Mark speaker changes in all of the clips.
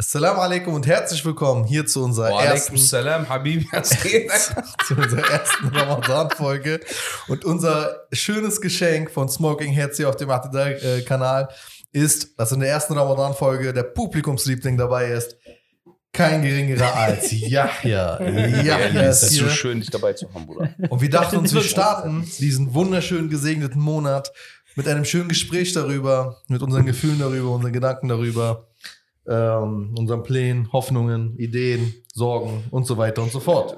Speaker 1: Assalamu alaikum und herzlich willkommen hier zu unserer
Speaker 2: Wa
Speaker 1: ersten,
Speaker 2: salam, Habibi.
Speaker 1: Zu unserer ersten Ramadan-Folge. Und unser schönes Geschenk von Smoking Herz hier auf dem Atida-Kanal ist, dass in der ersten Ramadan-Folge der Publikumsliebling dabei ist. Kein geringerer als Yahya. Yahya ist
Speaker 2: ist so
Speaker 1: hier.
Speaker 2: schön, dich dabei zu haben, Bruder.
Speaker 1: Und wir dachten uns, wir starten diesen wunderschönen gesegneten Monat mit einem schönen Gespräch darüber, mit unseren Gefühlen darüber, unseren Gedanken darüber, ähm, unseren Plänen, Hoffnungen, Ideen, Sorgen und so weiter und so fort.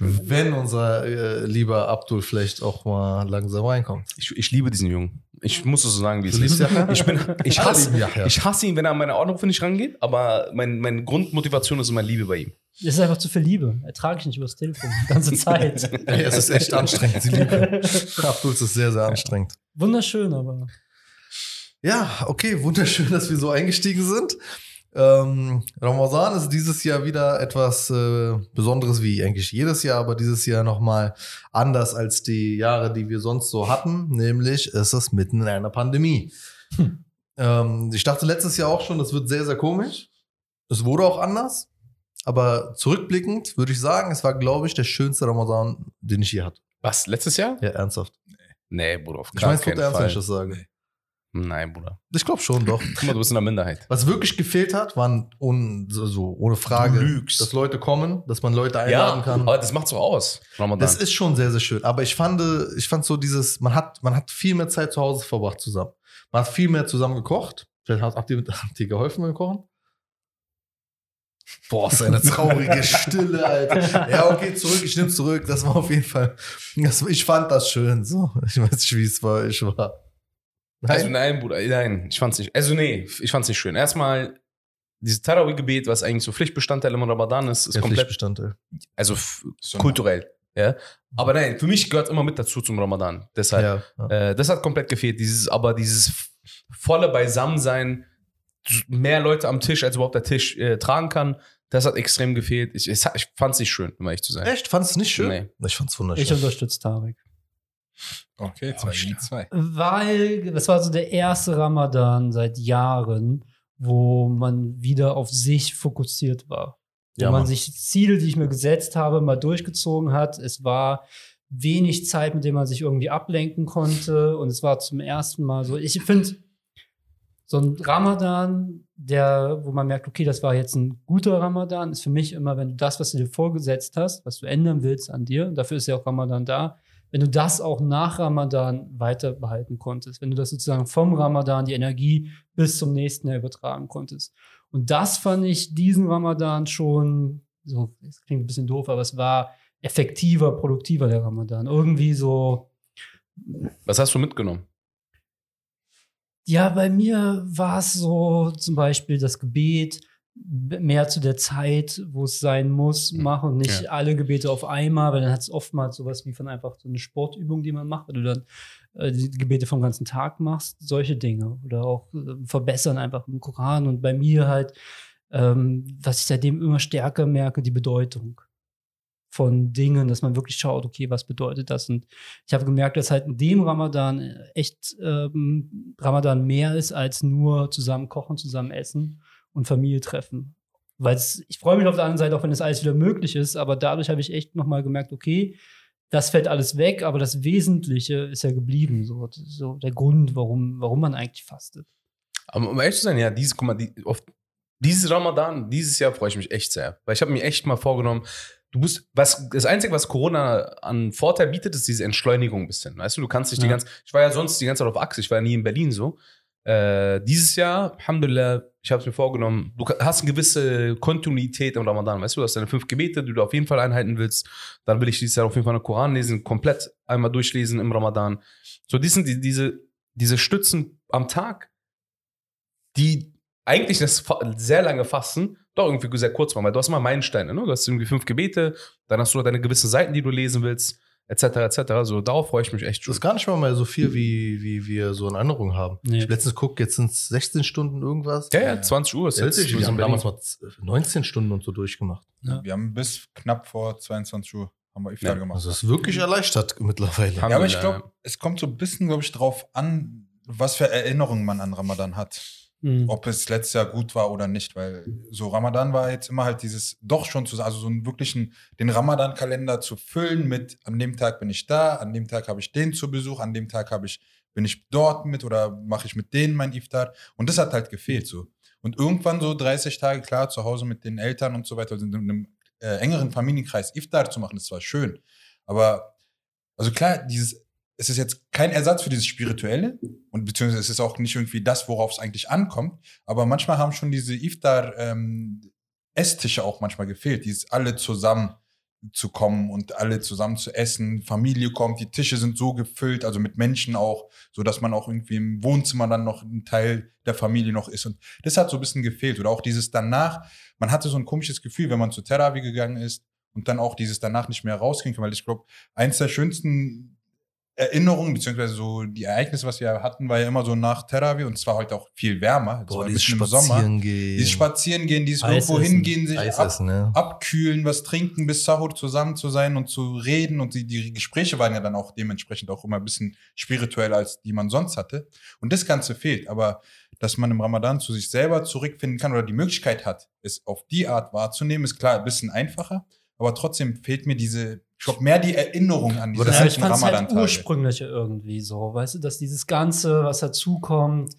Speaker 1: Wenn unser äh, lieber Abdul vielleicht auch mal langsam reinkommt.
Speaker 2: Ich, ich liebe diesen Jungen. Ich muss es so sagen, wie es ist. Ich, bin, ich, hasse, ich hasse ihn, wenn er an meine Anrufe nicht rangeht, aber mein, meine Grundmotivation ist immer Liebe bei ihm.
Speaker 3: Das ist einfach zu viel Liebe. Ertrage ich nicht übers Telefon die ganze Zeit.
Speaker 1: Ja, es ist echt anstrengend, die Liebe. Abdul ist sehr, sehr anstrengend.
Speaker 3: Wunderschön, aber
Speaker 1: Ja, okay, wunderschön, dass wir so eingestiegen sind. Ähm, Ramadan ist dieses Jahr wieder etwas äh, Besonderes wie eigentlich jedes Jahr, aber dieses Jahr nochmal anders als die Jahre, die wir sonst so hatten. Nämlich ist es mitten in einer Pandemie. Ähm, ich dachte letztes Jahr auch schon, das wird sehr, sehr komisch. Es wurde auch anders. Aber zurückblickend würde ich sagen, es war, glaube ich, der schönste Ramadan, den ich je hatte.
Speaker 2: Was, letztes Jahr?
Speaker 1: Ja, ernsthaft.
Speaker 2: Nee, Bruder, auf
Speaker 1: Ich
Speaker 2: gar
Speaker 1: meine, es
Speaker 2: keinen
Speaker 1: wird ernst, wenn ich
Speaker 2: Fall.
Speaker 1: das sage.
Speaker 2: Nein, Bruder.
Speaker 1: Ich glaube schon, doch.
Speaker 2: Guck mal, du bist in der Minderheit.
Speaker 1: Was wirklich gefehlt hat, waren un, so, so, ohne Frage,
Speaker 2: Du lügst.
Speaker 1: dass Leute kommen, dass man Leute einladen kann.
Speaker 2: aber das macht's doch aus, Ramadan.
Speaker 1: Das ist schon sehr, sehr schön. Aber ich fand, ich fand so dieses, man hat, man hat viel mehr Zeit zu Hause verbracht zusammen. Man hat viel mehr zusammen gekocht. Vielleicht habt ihr, habt ihr geholfen beim Kochen? Boah, ist eine traurige Stille, Alter. Ja, okay, zurück, ich nehme zurück. Das war auf jeden Fall, das, ich fand das schön. So, ich weiß nicht, wie es bei euch war.
Speaker 2: Also nein, Bruder, nein, ich fand's nicht. Also nee, ich fand's nicht schön. Erstmal, dieses Tarawih-Gebet, was eigentlich so Pflichtbestandteil im Ramadan ist, ist
Speaker 1: Der
Speaker 2: komplett,
Speaker 1: Pflichtbestandteil.
Speaker 2: also f- kulturell. Ja? Aber nein, für mich gehört immer mit dazu zum Ramadan. Deshalb,
Speaker 1: Ja, ja.
Speaker 2: äh, das hat komplett gefehlt. Dieses, aber dieses volle Beisammensein, mehr Leute am Tisch, als überhaupt der Tisch äh, tragen kann, das hat extrem gefehlt. Ich, es hat- ich fand's nicht schön, um ehrlich zu sein.
Speaker 1: Echt? Fandest du nicht schön?
Speaker 2: Nee.
Speaker 1: Ich fand's
Speaker 3: ich
Speaker 1: wunderschön.
Speaker 3: unterstütze Tarek.
Speaker 4: Okay, zwei zwei.
Speaker 3: Weil das war so der erste Ramadan seit Jahren, wo man wieder auf sich fokussiert war. Wo
Speaker 1: Ja,
Speaker 3: man
Speaker 1: Mann.
Speaker 3: sich Ziele, die ich mir gesetzt habe, mal durchgezogen hat. Es war wenig Zeit, mit der man sich irgendwie ablenken konnte. Und es war zum ersten Mal so. Ich finde, so ein Ramadan, der, wo man merkt, okay, das war jetzt ein guter Ramadan, ist für mich immer, wenn du das, was du dir vorgesetzt hast, was du ändern willst an dir, und dafür ist ja auch Ramadan da, wenn du das auch nach Ramadan weiter behalten konntest, wenn du das sozusagen vom Ramadan die Energie bis zum nächsten Jahr übertragen konntest. Und das fand ich diesen Ramadan schon, so, es klingt ein bisschen doof, aber es war effektiver, produktiver, der Ramadan. Irgendwie so,
Speaker 2: Was hast du mitgenommen?
Speaker 3: ja, bei mir war es so zum Beispiel das Gebet mehr zu der Zeit, wo es sein muss,
Speaker 2: Mhm.
Speaker 3: machen und nicht
Speaker 2: Ja.
Speaker 3: alle Gebete auf einmal, weil dann hat es oftmals sowas wie von einfach so eine Sportübung, die man macht, weil du dann äh, die Gebete vom ganzen Tag machst, solche Dinge oder auch äh, verbessern einfach im Koran und bei mir halt, ähm, was ich seitdem immer stärker merke, die Bedeutung von Dingen, dass man wirklich schaut, okay, was bedeutet das? Und ich habe gemerkt, dass halt in dem Ramadan äh, echt ähm, Ramadan mehr ist als nur zusammen kochen, zusammen essen und Familie treffen. Weil ich freue mich auf der anderen Seite auch, wenn das alles wieder möglich ist, aber dadurch habe ich echt nochmal gemerkt, okay, das fällt alles weg, aber das Wesentliche ist ja geblieben. So, so der Grund, warum, warum man eigentlich fastet.
Speaker 2: Aber um ehrlich zu sein, ja, dieses, guck mal, die, auf dieses Ramadan, dieses Jahr freue ich mich echt sehr. Weil ich habe mir echt mal vorgenommen, du musst, was, das Einzige, was Corona an Vorteil bietet, ist diese Entschleunigung ein bisschen. Weißt du, du kannst dich die
Speaker 3: Ja.
Speaker 2: ganze, ich war ja sonst die ganze Zeit auf Achse, ich war ja nie in Berlin so. Äh, dieses Jahr, Alhamdulillah, ich habe es mir vorgenommen, du hast eine gewisse Kontinuität im Ramadan, weißt du, du hast deine fünf Gebete, die du auf jeden Fall einhalten willst. Dann will ich dieses Jahr auf jeden Fall einen Koran lesen, komplett einmal durchlesen im Ramadan. So, die sind die, diese, diese Stützen am Tag, die eigentlich das sehr lange Fasten doch irgendwie sehr kurz machen, weil du hast immer Meilensteine, ne? Du hast irgendwie fünf Gebete, dann hast du deine gewissen Seiten, die du lesen willst, etc., etc. So, darauf freue ich mich echt
Speaker 1: Das
Speaker 2: schon.
Speaker 1: ist gar nicht mal mehr so viel, wie, wie wir so in Erinnerung haben.
Speaker 3: Nee.
Speaker 1: Ich habe letztens geguckt, jetzt sind es 16 Stunden irgendwas.
Speaker 2: Ja, ja, 20 Uhr ist
Speaker 1: Ja,
Speaker 2: jetzt.
Speaker 1: wir haben
Speaker 2: Berlin.
Speaker 1: damals mal 19 Stunden und so durchgemacht.
Speaker 3: Ja.
Speaker 4: Wir haben bis knapp vor 22 Uhr haben wir Iftar
Speaker 2: Ja,
Speaker 4: gemacht.
Speaker 1: Also es ist wirklich erleichtert mittlerweile.
Speaker 4: Ja, aber ich glaube, es kommt so ein bisschen, glaube ich, drauf an, was für Erinnerungen man an Ramadan hat.
Speaker 3: Mhm.
Speaker 4: ob es letztes Jahr gut war oder nicht, weil so Ramadan war jetzt immer halt dieses doch schon zu, also so einen wirklichen, den Ramadan-Kalender zu füllen mit, an dem Tag bin ich da, an dem Tag habe ich den zu Besuch, an dem Tag habe ich, bin ich dort mit oder mache ich mit denen mein Iftar und das hat halt gefehlt so. Und irgendwann so 30 Tage klar zu Hause mit den Eltern und so weiter, also in einem äh, engeren Familienkreis Iftar zu machen, ist zwar schön, aber also klar, dieses es ist jetzt kein Ersatz für dieses Spirituelle und beziehungsweise es ist auch nicht irgendwie das, worauf es eigentlich ankommt. Aber manchmal haben schon diese Iftar ähm, auch manchmal gefehlt, dieses alle zusammen zu kommen und alle zusammen zu essen. Familie kommt, die Tische sind so gefüllt, also mit Menschen auch, so dass man auch irgendwie im Wohnzimmer dann noch ein Teil der Familie noch ist. Und das hat so ein bisschen gefehlt. Oder auch dieses danach, man hatte so ein komisches Gefühl, wenn man zu Terawi gegangen ist und dann auch dieses danach nicht mehr rausging, weil ich glaube, eins der schönsten Erinnerungen, beziehungsweise so die Ereignisse, was wir hatten, war ja immer so nach Terawi und es war heute auch viel wärmer. War
Speaker 1: Boah,
Speaker 4: ein
Speaker 1: dieses
Speaker 4: bisschen im Sommer.
Speaker 1: Spazieren gehen.
Speaker 4: Dieses Spazieren gehen, dieses
Speaker 3: Eis
Speaker 4: irgendwo
Speaker 3: essen.
Speaker 4: hingehen, sich ab,
Speaker 1: essen, ne?
Speaker 4: abkühlen, was trinken, bis Sahur zusammen zu sein und zu reden. Und die, die Gespräche waren ja dann auch dementsprechend auch immer ein bisschen spiritueller, als die man sonst hatte. Und das Ganze fehlt. Aber dass man im Ramadan zu sich selber zurückfinden kann oder die Möglichkeit hat, es auf die Art wahrzunehmen, ist klar ein bisschen einfacher. Aber trotzdem fehlt mir diese, ich glaube, mehr die Erinnerung an diese
Speaker 1: das
Speaker 3: Ja, ich es halt
Speaker 4: Ramadan-Tage.
Speaker 3: ursprünglicher irgendwie so, weißt du, dass dieses Ganze, was dazukommt,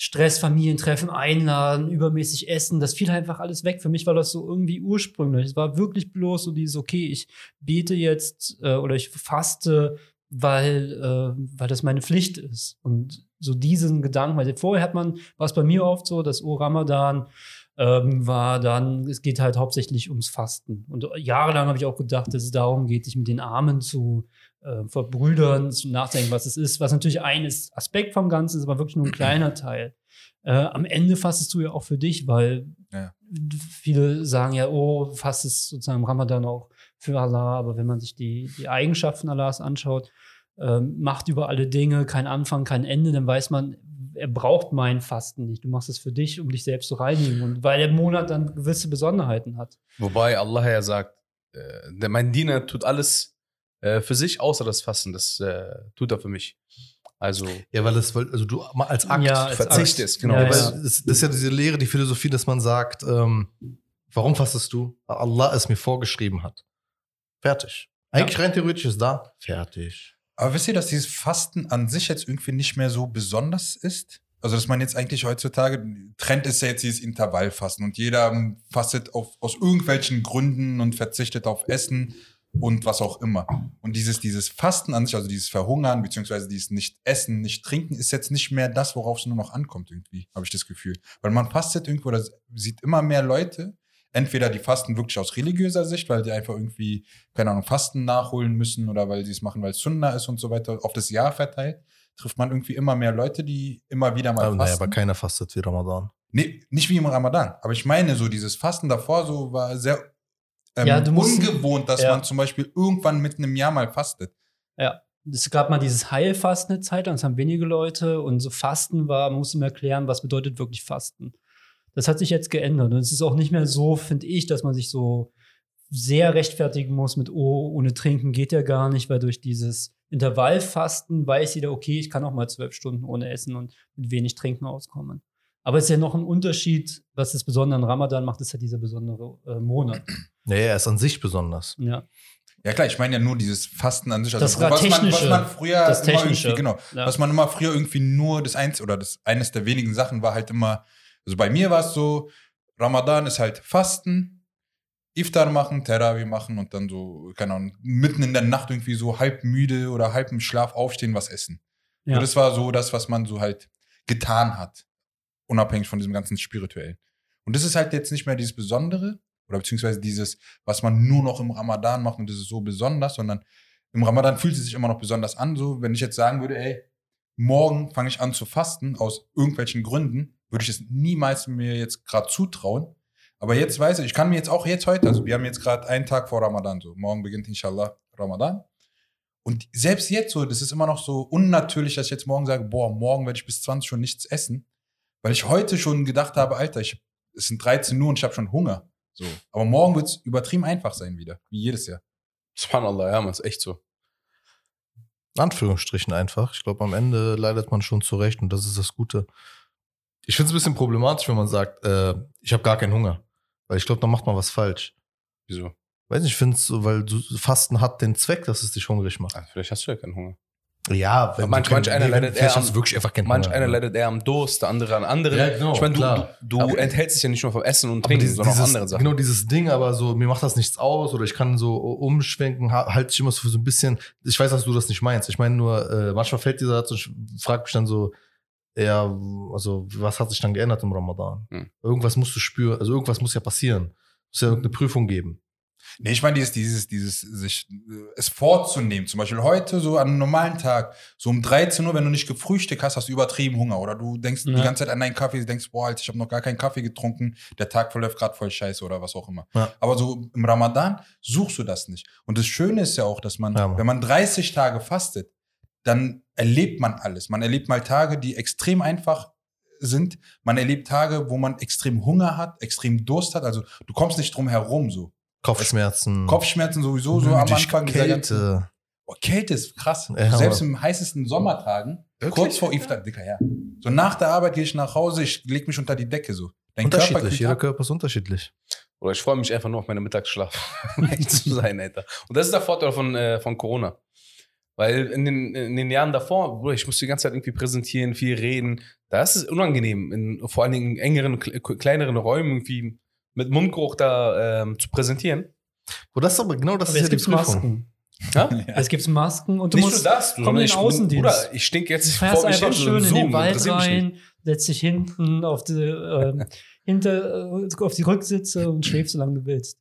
Speaker 3: Stress, Familientreffen, Einladen, übermäßig Essen, das fiel einfach alles weg. Für mich war das so irgendwie ursprünglich. Es war wirklich bloß so dieses, okay, ich bete jetzt äh, oder ich faste, weil, äh, weil das meine Pflicht ist. Und so diesen Gedanken, weil vorher hat man, war es bei mir oft so, dass oh Ramadan ähm, war dann, es geht halt hauptsächlich ums Fasten. Und jahrelang habe ich auch gedacht, dass es darum geht, sich mit den Armen zu äh, verbrüdern, zu nachdenken, was es ist, was natürlich ein ist Aspekt vom Ganzen ist, aber wirklich nur ein kleiner Teil. Äh, am Ende fastest du ja auch für dich, weil
Speaker 4: Ja.
Speaker 3: viele sagen ja, oh, fastest sozusagen im Ramadan auch für Allah, aber wenn man sich die, die Eigenschaften Allahs anschaut, ähm, macht über alle Dinge, kein Anfang, kein Ende, dann weiß man, er braucht mein Fasten nicht. Du machst es für dich, um dich selbst zu reinigen und weil der Monat dann gewisse Besonderheiten hat.
Speaker 2: Wobei Allah ja sagt, äh, der, mein Diener tut alles äh, für sich, außer das Fasten. Das äh, tut er für mich. Also,
Speaker 1: Ja, weil das, weil- also du als Akt
Speaker 3: Ja, als
Speaker 2: verzichtest,
Speaker 3: Akt.
Speaker 2: genau.
Speaker 3: Ja,
Speaker 1: Ja, das, das ist ja diese Lehre, die Philosophie, dass man sagt, ähm, warum fastest du? Weil Allah es mir vorgeschrieben hat. Fertig. Eigentlich rein theoretisch ist da. Fertig.
Speaker 4: Aber wisst ihr, dass dieses Fasten an sich jetzt irgendwie nicht mehr so besonders ist? Also, dass man jetzt eigentlich heutzutage, Trend ist ja jetzt dieses Intervallfasten und jeder fastet auf, aus irgendwelchen Gründen und verzichtet auf Essen und was auch immer. Und dieses, dieses Fasten an sich, also dieses Verhungern, beziehungsweise dieses Nicht-Essen, Nicht-Trinken, ist jetzt nicht mehr das, worauf es nur noch ankommt, irgendwie, habe ich das Gefühl. Weil man fastet irgendwo oder sieht immer mehr Leute, entweder die fasten wirklich aus religiöser Sicht, weil die einfach irgendwie, keine Ahnung, Fasten nachholen müssen oder weil sie es machen, weil es Sunna ist und so weiter, auf das Jahr verteilt, trifft man irgendwie immer mehr Leute, die immer wieder mal
Speaker 1: Aber, naja,
Speaker 4: fasten.
Speaker 1: aber keiner fastet wie Ramadan.
Speaker 4: nee, nicht wie im Ramadan, aber ich meine so, dieses Fasten davor so war sehr ähm,
Speaker 3: Ja,
Speaker 4: ungewohnt, dass
Speaker 3: ja.
Speaker 4: man zum Beispiel irgendwann mitten im Jahr mal fastet.
Speaker 3: Ja. Es gab mal dieses Heilfasten eine Zeit lang, das haben wenige Leute und so Fasten war, man musste mir erklären, was bedeutet wirklich Fasten. Das hat sich jetzt geändert und es ist auch nicht mehr so, finde ich, dass man sich so sehr rechtfertigen muss mit, oh, ohne Trinken geht ja gar nicht, weil durch dieses Intervallfasten weiß jeder, okay, ich kann auch mal zwölf Stunden ohne Essen und mit wenig Trinken auskommen. Aber es ist ja noch ein Unterschied, was das Besondere an Ramadan macht, ist ja dieser besondere äh, Monat.
Speaker 1: Naja, er ist an sich besonders.
Speaker 3: Ja.
Speaker 4: Ja klar, ich meine ja nur dieses Fasten an sich. Also
Speaker 3: Das
Speaker 4: was, man, was
Speaker 3: Technische.
Speaker 4: man früher
Speaker 3: Das Technische.
Speaker 4: irgendwie, genau,
Speaker 3: Ja.
Speaker 4: was man immer früher irgendwie nur das eins oder das eines der wenigen Sachen war halt immer, also bei mir war es so, Ramadan ist halt Fasten, Iftar machen, Terawih machen und dann so, keine Ahnung, mitten in der Nacht irgendwie so halb müde oder halb im Schlaf aufstehen, was essen.
Speaker 3: Ja.
Speaker 4: So, das war so das, was man so halt getan hat, unabhängig von diesem ganzen Spirituellen. Und das ist halt jetzt nicht mehr dieses Besondere oder beziehungsweise dieses, was man nur noch im Ramadan macht und das ist so besonders, sondern im Ramadan fühlt es sich immer noch besonders an. So, wenn ich jetzt sagen würde, ey, morgen fange ich an zu fasten aus irgendwelchen Gründen, würde ich es niemals mir jetzt gerade zutrauen. Aber jetzt weiß ich, ich kann mir jetzt auch jetzt heute, also wir haben jetzt gerade einen Tag vor Ramadan, so morgen beginnt inshallah Ramadan. Und selbst jetzt so, das ist immer noch so unnatürlich, dass ich jetzt morgen sage, boah, morgen werde ich bis 20 schon nichts essen, weil ich heute schon gedacht habe, Alter, ich, es sind 13 Uhr und ich habe schon Hunger. So. Aber morgen wird es übertrieben einfach sein wieder, wie jedes Jahr.
Speaker 2: subhanallah, ja, man, ist echt so.
Speaker 1: In Anführungsstrichen einfach. Ich glaube, am Ende leidet man schon zurecht und das ist das Gute. Ich finde es ein bisschen problematisch, wenn man sagt, äh, ich habe gar keinen Hunger. Weil ich glaube, dann macht man was falsch.
Speaker 2: Wieso?
Speaker 1: Weiß nicht, ich finde es so, weil du, Fasten hat den Zweck, dass es dich hungrig macht.
Speaker 2: Ah, vielleicht hast du ja keinen Hunger.
Speaker 1: Ja, wenn
Speaker 2: manch- manch einer leidet eher am-
Speaker 1: wirklich einfach keinen
Speaker 2: Manch
Speaker 1: Hunger.
Speaker 2: einer leidet eher am Durst, der andere an anderen.
Speaker 1: Ja, genau,
Speaker 2: ich meine, du, du enthältst dich ja nicht nur vom Essen und Trinken,
Speaker 1: dieses,
Speaker 2: sondern auch
Speaker 1: dieses,
Speaker 2: andere Sachen.
Speaker 1: Genau dieses Ding, aber so, mir macht das nichts aus oder ich kann so umschwenken, ha- halte ich immer so für so ein bisschen, ich weiß, dass du das nicht meinst. Ich meine nur, äh, manchmal fällt dieser Satz und ich frage mich dann so, ja, also was hat sich dann geändert im Ramadan?
Speaker 2: Hm.
Speaker 1: Irgendwas musst du spüren, also irgendwas muss ja passieren. Muss ja irgendeine Prüfung geben.
Speaker 4: Nee, ich meine, dieses, dieses, dieses, sich äh, es vorzunehmen. Zum Beispiel heute, so an einem normalen Tag, so um 13 Uhr, wenn du nicht gefrühstückt hast, hast du übertrieben Hunger. Oder du denkst die
Speaker 3: Ja.
Speaker 4: ganze Zeit an deinen Kaffee, denkst, boah, Alter, ich habe noch gar keinen Kaffee getrunken, der Tag verläuft gerade voll scheiße oder was auch immer.
Speaker 1: Ja.
Speaker 4: Aber so im Ramadan suchst du das nicht. Und das Schöne ist ja auch, dass man,
Speaker 1: Ja,
Speaker 4: wenn man 30 Tage fastet, dann erlebt man alles. Man erlebt mal Tage, die extrem einfach sind. Man erlebt Tage, wo man extrem Hunger hat, extrem Durst hat. Also du kommst nicht drum herum so.
Speaker 1: Kopfschmerzen.
Speaker 4: Kopfschmerzen sowieso so am Anfang.
Speaker 1: Kälte.
Speaker 4: Oh, Kälte ist krass.
Speaker 1: Ja,
Speaker 4: Selbst
Speaker 1: aber-
Speaker 4: im heißesten Sommertagen,
Speaker 2: Wirklich?
Speaker 4: kurz vor Iftar, Dicker, ja. So nach der Arbeit gehe ich nach Hause, ich leg mich unter die Decke so. Dein Körper
Speaker 1: Unterschiedlich,
Speaker 4: kühlt
Speaker 1: jeder
Speaker 4: ab.
Speaker 1: Körper ist unterschiedlich.
Speaker 2: Oder ich freue mich einfach nur auf meine Mittagsschlaf, um zu sein, Alter. Und das ist der Vorteil von, äh, von Corona. Weil in den, in den Jahren davor, Bruder, ich musste die ganze Zeit irgendwie präsentieren, viel reden. Da ist unangenehm, in vor allen Dingen in engeren, kle- kleineren Räumen irgendwie mit Mundgeruch da ähm, zu präsentieren.
Speaker 1: Wo das aber genau das
Speaker 3: Aber
Speaker 1: ist
Speaker 3: jetzt
Speaker 1: ja die
Speaker 3: gibt's
Speaker 1: Prüfung.
Speaker 3: Masken.
Speaker 2: Ja?
Speaker 3: Es gibt Masken und du
Speaker 2: Nicht
Speaker 3: musst
Speaker 2: nur das, du
Speaker 3: komm in den
Speaker 2: ich,
Speaker 3: Außendienst.
Speaker 2: Bruder, ich stink jetzt
Speaker 3: Du fährst
Speaker 2: vor mich
Speaker 3: einfach
Speaker 2: hin,
Speaker 3: schön in
Speaker 2: Zoom,
Speaker 3: den Wald rein, setzt dich hinten auf die, ähm, hinter, äh, auf die Rücksitze und schläfst, solange du willst.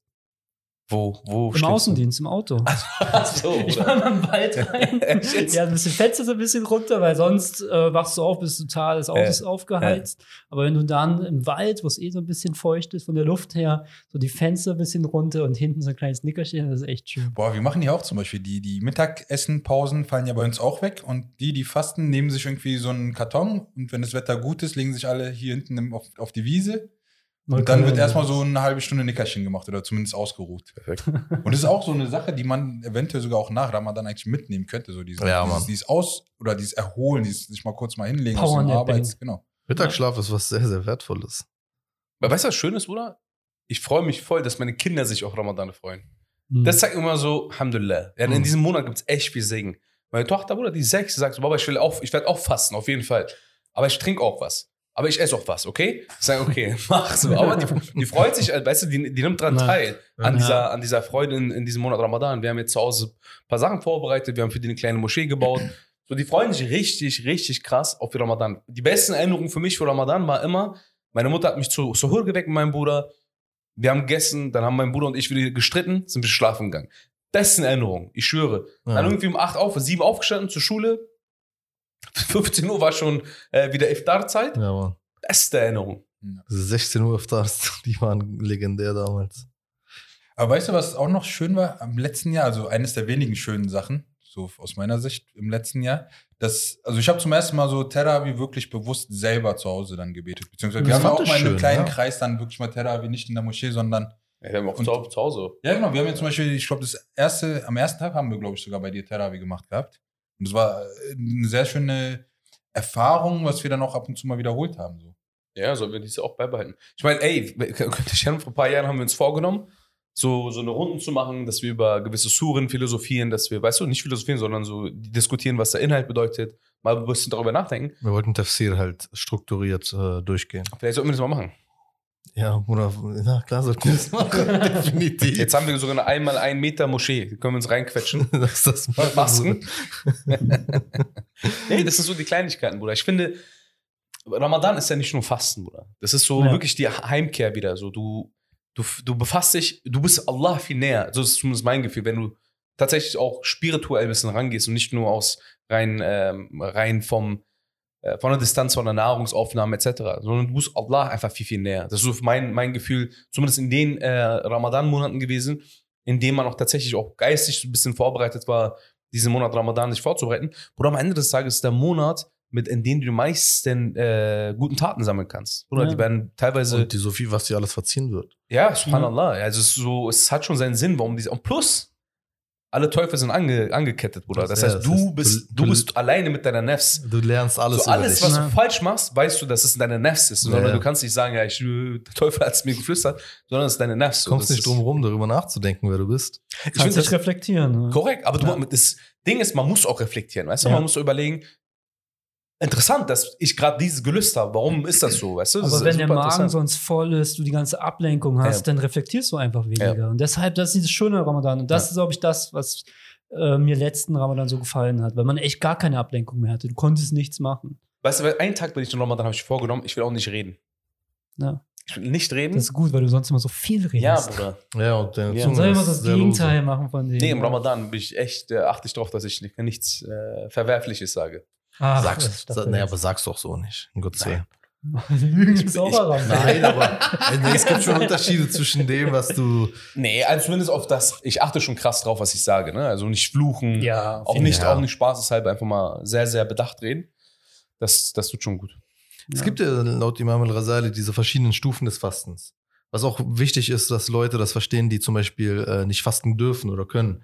Speaker 2: Wo, wo
Speaker 3: Im
Speaker 2: stehst du?
Speaker 3: Außendienst, im Auto.
Speaker 2: Ach so,
Speaker 3: Ich war mal im Wald rein. Ja, ein bisschen Fetze so ein bisschen runter, weil sonst äh, wachst du auf, bist total, das Auto
Speaker 2: Äh,
Speaker 3: ist aufgeheizt. Aber wenn du dann im Wald, wo es eh so ein bisschen feucht ist, von der Luft her, so die Fenster ein bisschen runter und hinten so ein kleines Nickerchen, das ist echt schön.
Speaker 4: Boah, wir machen hier auch zum Beispiel die, die Mittagessenpausen fallen ja bei uns auch weg und die, die fasten, nehmen sich irgendwie so einen Karton und wenn das Wetter gut ist, legen sich alle hier hinten auf, auf die Wiese und dann wird erstmal so eine halbe Stunde Nickerchen gemacht oder zumindest ausgeruht.
Speaker 2: Perfekt.
Speaker 4: Und das ist auch so eine Sache, die man eventuell sogar auch nach Ramadan eigentlich mitnehmen könnte. So dieses,
Speaker 1: Ja,
Speaker 4: dieses, dieses Aus- oder dieses Erholen, dieses sich mal kurz mal hinlegen aus dem
Speaker 3: Powernapping.
Speaker 4: Arbeits. Genau.
Speaker 1: Mittagsschlaf ist was sehr, sehr Wertvolles.
Speaker 2: Aber weißt du, was schön ist, Bruder? Ich freue mich voll, dass meine Kinder sich auch Ramadan freuen.
Speaker 3: Hm.
Speaker 2: Das zeigt immer so, Alhamdulillah. Ja, in
Speaker 1: Mhm.
Speaker 2: diesem Monat gibt es echt viel Segen. Meine Tochter, Bruder, die sechs, die sagt so, Baba, ich will auch, ich werde auch fasten, auf jeden Fall. Aber ich trinke auch was. Aber ich esse auch was, okay? Ich sage, okay, mach so. Aber die, die freut sich, äh, weißt du, die, die nimmt dran teil an,
Speaker 3: Ja.
Speaker 2: dieser, an dieser Freude in, in diesem Monat Ramadan. Wir haben jetzt zu Hause ein paar Sachen vorbereitet, wir haben für die eine kleine Moschee gebaut. So, die freuen sich richtig, richtig krass auf die Ramadan. Die besten Erinnerungen für mich für Ramadan war immer, meine Mutter hat mich zu Suhur geweckt mit meinem Bruder. Wir haben gegessen, dann haben mein Bruder und ich wieder gestritten, sind wir schlafen gegangen. Besten Erinnerungen, ich schwöre.
Speaker 1: Ja.
Speaker 2: Dann irgendwie um 8 auf, 7 aufgestanden zur Schule. 15 Uhr war schon äh, wieder Iftar-Zeit.
Speaker 1: Ja, Mann.
Speaker 2: Beste Erinnerung.
Speaker 1: Diese 16 Uhr Iftars, die waren legendär damals.
Speaker 4: Aber weißt du, was auch noch schön war am letzten Jahr? Also eines der wenigen schönen Sachen, so aus meiner Sicht im letzten Jahr. Das, also ich habe zum ersten Mal so Terravi wirklich bewusst selber zu Hause dann gebetet. Beziehungsweise wir
Speaker 1: Das
Speaker 4: haben auch mal in einem kleinen
Speaker 1: ja.
Speaker 4: Kreis dann wirklich mal Terravi nicht in der Moschee, sondern
Speaker 2: Ja, wir haben auch
Speaker 4: Und-
Speaker 2: zu, Hause.
Speaker 4: Ja, genau. Wir haben jetzt zum Beispiel, ich glaube, das erste, am ersten Tag haben wir, glaube ich, sogar bei dir Teravi gemacht gehabt. Und das war äh, eine sehr schöne Erfahrung, was wir dann auch ab und zu mal wiederholt haben. So.
Speaker 2: Ja, sollen wir diese auch beibehalten. Ich meine, ey, ich vor ein paar Jahren haben wir uns vorgenommen, so, so eine Runden zu machen, dass wir über gewisse Suren philosophieren, dass wir, weißt du, nicht philosophieren, sondern so diskutieren, was der Inhalt bedeutet, mal ein bisschen darüber nachdenken.
Speaker 1: Wir wollten Tafsir halt strukturiert äh, durchgehen.
Speaker 2: Vielleicht sollten wir das mal machen.
Speaker 1: Ja, oder, ja, klar sollten wir das machen. Definitiv.
Speaker 2: Jetzt haben wir sogar eine einmal ein Meter Moschee. Können wir uns reinquetschen.
Speaker 1: Dass das
Speaker 2: Mit Masken. nee, das sind so die Kleinigkeiten, Bruder. Ich finde, Ramadan ist ja nicht nur Fasten, Bruder. Das ist so
Speaker 3: Ja.
Speaker 2: wirklich die Heimkehr wieder. So, du, du, du befasst dich, du bist Allah viel näher. So ist zumindest mein Gefühl, wenn du tatsächlich auch spirituell ein bisschen rangehst und nicht nur aus rein, ähm, rein vom, von der Distanz, von der Nahrungsaufnahme etc., sondern du bist Allah einfach viel, viel näher. Das ist so mein, mein Gefühl, zumindest in den äh, Ramadan-Monaten gewesen, in denen man auch tatsächlich auch geistig so ein bisschen vorbereitet war, diesen Monat Ramadan sich vorzubereiten. Oder am Ende des Tages ist der Monat, mit, in dem du die meisten äh, guten Taten sammeln kannst. Oder
Speaker 3: Ja.
Speaker 2: die werden teilweise,
Speaker 1: Und die Sophie, was dir alles verziehen wird.
Speaker 2: ja, subhanallah. Also es, ist so, es hat schon seinen Sinn, warum diese. Und plus, Alle Teufel sind ange, angekettet, Bruder. Das,
Speaker 1: Das- ja,
Speaker 2: heißt,
Speaker 1: das
Speaker 2: du
Speaker 1: ist-
Speaker 2: bist,
Speaker 1: du-
Speaker 2: du
Speaker 1: du-
Speaker 2: bist alleine mit deiner Nefs.
Speaker 1: Du lernst alles
Speaker 2: so alles,
Speaker 1: über dich.
Speaker 2: was
Speaker 3: Ja.
Speaker 2: du falsch machst, weißt du, dass es deine Nefs ist. Sondern
Speaker 1: Ja.
Speaker 2: du kannst nicht sagen, ja, ich, äh, der Teufel hat es mir geflüstert, sondern es ist deine Nefs.
Speaker 1: Du kommst nicht drum rum, darüber nachzudenken, wer du bist.
Speaker 2: Ich
Speaker 3: Kannst
Speaker 2: finde
Speaker 3: dich
Speaker 2: das
Speaker 3: reflektieren. Ne?
Speaker 2: korrekt, aber
Speaker 3: Ja.
Speaker 2: du, das Ding ist, man muss auch reflektieren, weißt du?
Speaker 3: Ja.
Speaker 2: Man muss so überlegen, interessant, dass ich gerade dieses Gelüst habe. Warum ist das so, weißt du? Das
Speaker 3: Aber wenn der Magen sonst voll ist, du die ganze Ablenkung hast,
Speaker 2: Ja.
Speaker 3: dann reflektierst du einfach weniger. Und deshalb, das ist dieses schöne Ramadan. Und das
Speaker 2: Ja.
Speaker 3: ist, glaube ich, das, was äh, mir letzten Ramadan so gefallen hat, weil man echt gar keine Ablenkung mehr hatte. Du konntest nichts machen.
Speaker 2: Weißt du, weil einen Tag bin ich mal, dann habe ich vorgenommen, ich will auch nicht reden.
Speaker 3: Ja.
Speaker 2: Ich will nicht reden.
Speaker 3: Das ist gut, weil du sonst immer so viel redest.
Speaker 2: ja, Bruder.
Speaker 1: Ja, und deine
Speaker 2: Ja.
Speaker 3: Dann soll immer das Gegenteil machen von dem.
Speaker 2: Nee, im Ramadan bin ich echt, äh, achte ich darauf, dass ich nichts äh, Verwerfliches sage.
Speaker 3: Ach,
Speaker 1: lose.
Speaker 3: das
Speaker 1: Sagst,
Speaker 3: ist
Speaker 1: sa,
Speaker 3: doch
Speaker 1: naja, aber sag's doch so nicht. In Gottes
Speaker 2: Nein.
Speaker 1: Willen.
Speaker 3: Lügen auch
Speaker 2: ich-
Speaker 3: Ramadan.
Speaker 1: Nein, aber nee, es gibt schon Unterschiede zwischen dem, was du.
Speaker 2: Nee, also zumindest auf das, ich achte schon krass drauf, was ich sage. Ne? Also nicht fluchen,
Speaker 3: Ja,
Speaker 2: auch nicht,
Speaker 1: Ja.
Speaker 2: auch nicht spaßeshalber, einfach mal sehr, sehr bedacht reden. Das, das tut schon gut.
Speaker 1: Es gibt ja laut Imam al-Rasali diese verschiedenen Stufen des Fastens. Was auch wichtig ist, dass Leute das verstehen, die zum Beispiel äh, nicht fasten dürfen oder können.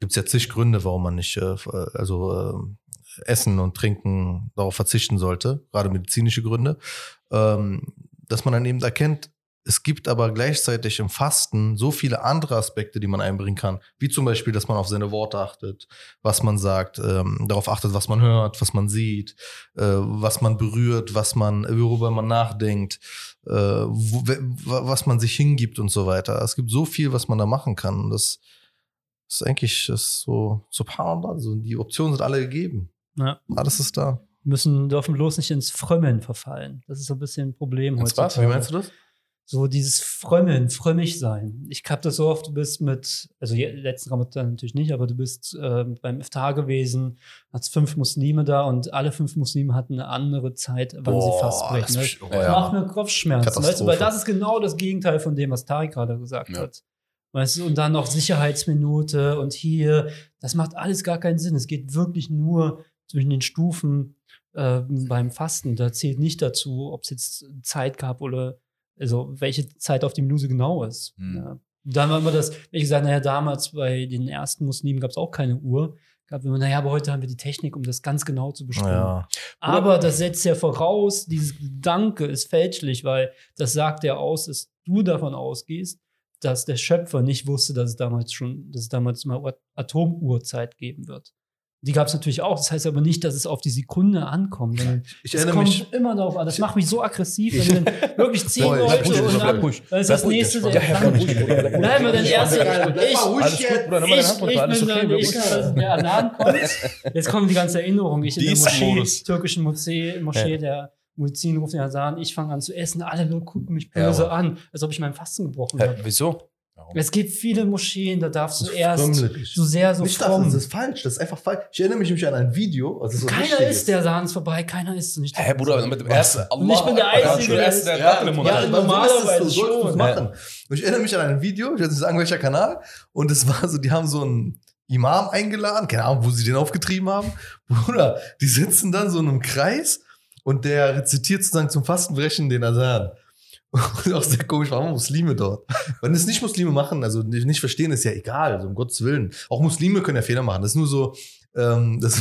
Speaker 1: Gibt es ja zig Gründe, warum man nicht äh, also äh, essen und trinken darauf verzichten sollte, gerade medizinische Gründe. Ähm, dass man dann eben erkennt, es gibt aber gleichzeitig im Fasten so viele andere Aspekte, die man einbringen kann, wie zum Beispiel, dass man auf seine Worte achtet, was man sagt, ähm, darauf achtet, was man hört, was man sieht, äh, was man berührt, was man, worüber man nachdenkt, äh, wo, was man sich hingibt und so weiter. Es gibt so viel, was man da machen kann. Das ist eigentlich das ist so, so also die Optionen sind alle gegeben.
Speaker 3: Ja.
Speaker 1: Alles ist da.
Speaker 3: müssen, dürfen bloß nicht ins Frömmeln verfallen. Das ist so ein bisschen ein Problem
Speaker 2: Ins was?
Speaker 3: heutzutage.
Speaker 1: Wie meinst du das?
Speaker 3: So dieses Frömmeln, frömmig sein. Ich hab das so oft, du bist mit, also letzten Ramadan natürlich nicht, aber du bist äh, beim Iftar gewesen, hast fünf Muslime da und alle fünf Muslime hatten eine andere Zeit, wann sie fast
Speaker 1: das
Speaker 3: brechen.
Speaker 1: ist-
Speaker 3: Das
Speaker 1: oh ja.
Speaker 3: macht mir Kopfschmerzen. Weißt du, weil das ist genau das Gegenteil von dem, was Tarek gerade gesagt
Speaker 2: Ja.
Speaker 3: hat. Weißt du, und dann noch Sicherheitsminute und hier, das macht alles gar keinen Sinn. Es geht wirklich nur zwischen den Stufen äh, beim Fasten. Da zählt nicht dazu, ob es jetzt Zeit gab oder also welche Zeit auf die Minute genau ist.
Speaker 4: Hm.
Speaker 3: Ja. Dann war immer das, wie gesagt, naja, damals bei den ersten Muslimen gab es auch keine Uhr. Gab immer, naja, aber heute haben wir die Technik, um das ganz genau zu bestimmen.
Speaker 1: Ja.
Speaker 3: Aber das setzt ja voraus, dieses Gedanke ist fälschlich, weil das sagt ja aus, dass du davon ausgehst, dass der Schöpfer nicht wusste, dass es damals schon, dass es damals mal Atomuhrzeit geben wird. Die gab es natürlich auch. Das heißt aber nicht, dass es auf die Sekunde ankommt.
Speaker 1: Ich
Speaker 3: es
Speaker 1: erinnere
Speaker 3: kommt
Speaker 1: mich.
Speaker 3: immer darauf an. Das macht mich so aggressiv, wenn dann wirklich zehn. Leute und
Speaker 1: bleib
Speaker 3: dann, das ist das nächste.
Speaker 2: Ja, bleib ruhig, Bruder, bleib ruhig.
Speaker 3: Bleib mal den ersten.
Speaker 2: Alles
Speaker 3: Ich,
Speaker 2: gut, Bruder, nimm mal deine Hand runter,
Speaker 3: ich,
Speaker 2: alles
Speaker 3: bin
Speaker 2: okay,
Speaker 3: dann,
Speaker 2: wir
Speaker 3: ich,
Speaker 2: ruhig.
Speaker 3: der Alarm kommt. Jetzt kommen die ganze Erinnerung. Ich in der Moschee, türkischen Moschee, Moschee
Speaker 2: Ja.
Speaker 3: der Muezzin ruft den Asan, ich fange an zu essen, alle Leute gucken mich böse
Speaker 1: Ja,
Speaker 3: an, als ob ich meinen Fasten gebrochen habe.
Speaker 2: wieso?
Speaker 3: Es gibt viele Moscheen, da darfst du
Speaker 1: Das ist
Speaker 3: erst
Speaker 1: frömmelig.
Speaker 3: so sehr so
Speaker 1: Nicht das,
Speaker 3: fromm.
Speaker 1: das ist falsch. Das ist einfach falsch. Ich erinnere mich nämlich an ein Video. Also so ein
Speaker 3: Keiner
Speaker 1: richtiges.
Speaker 3: ist, der Asan ist vorbei, keiner ist nicht.
Speaker 2: Hä, Bruder, mit dem ersten.
Speaker 3: Und ich bin der Einzige,
Speaker 2: der Erste, der im Mund
Speaker 3: Ja,
Speaker 2: hat.
Speaker 3: ja, normalerweise
Speaker 1: so du's
Speaker 3: schon.
Speaker 1: machen. Und ich erinnere mich an ein Video, ich weiß nicht sagen, welcher Kanal, und es war so, die haben so einen Imam eingeladen, keine Ahnung, wo sie den aufgetrieben haben. Bruder, die sitzen dann so in einem Kreis und der rezitiert sozusagen zum Fastenbrechen den Asan. Und auch sehr komisch, warum Muslime dort? Wenn es nicht Muslime machen, also nicht verstehen, ist ja egal, also um Gottes Willen. Auch Muslime können ja Fehler machen. Das ist nur so, ähm, das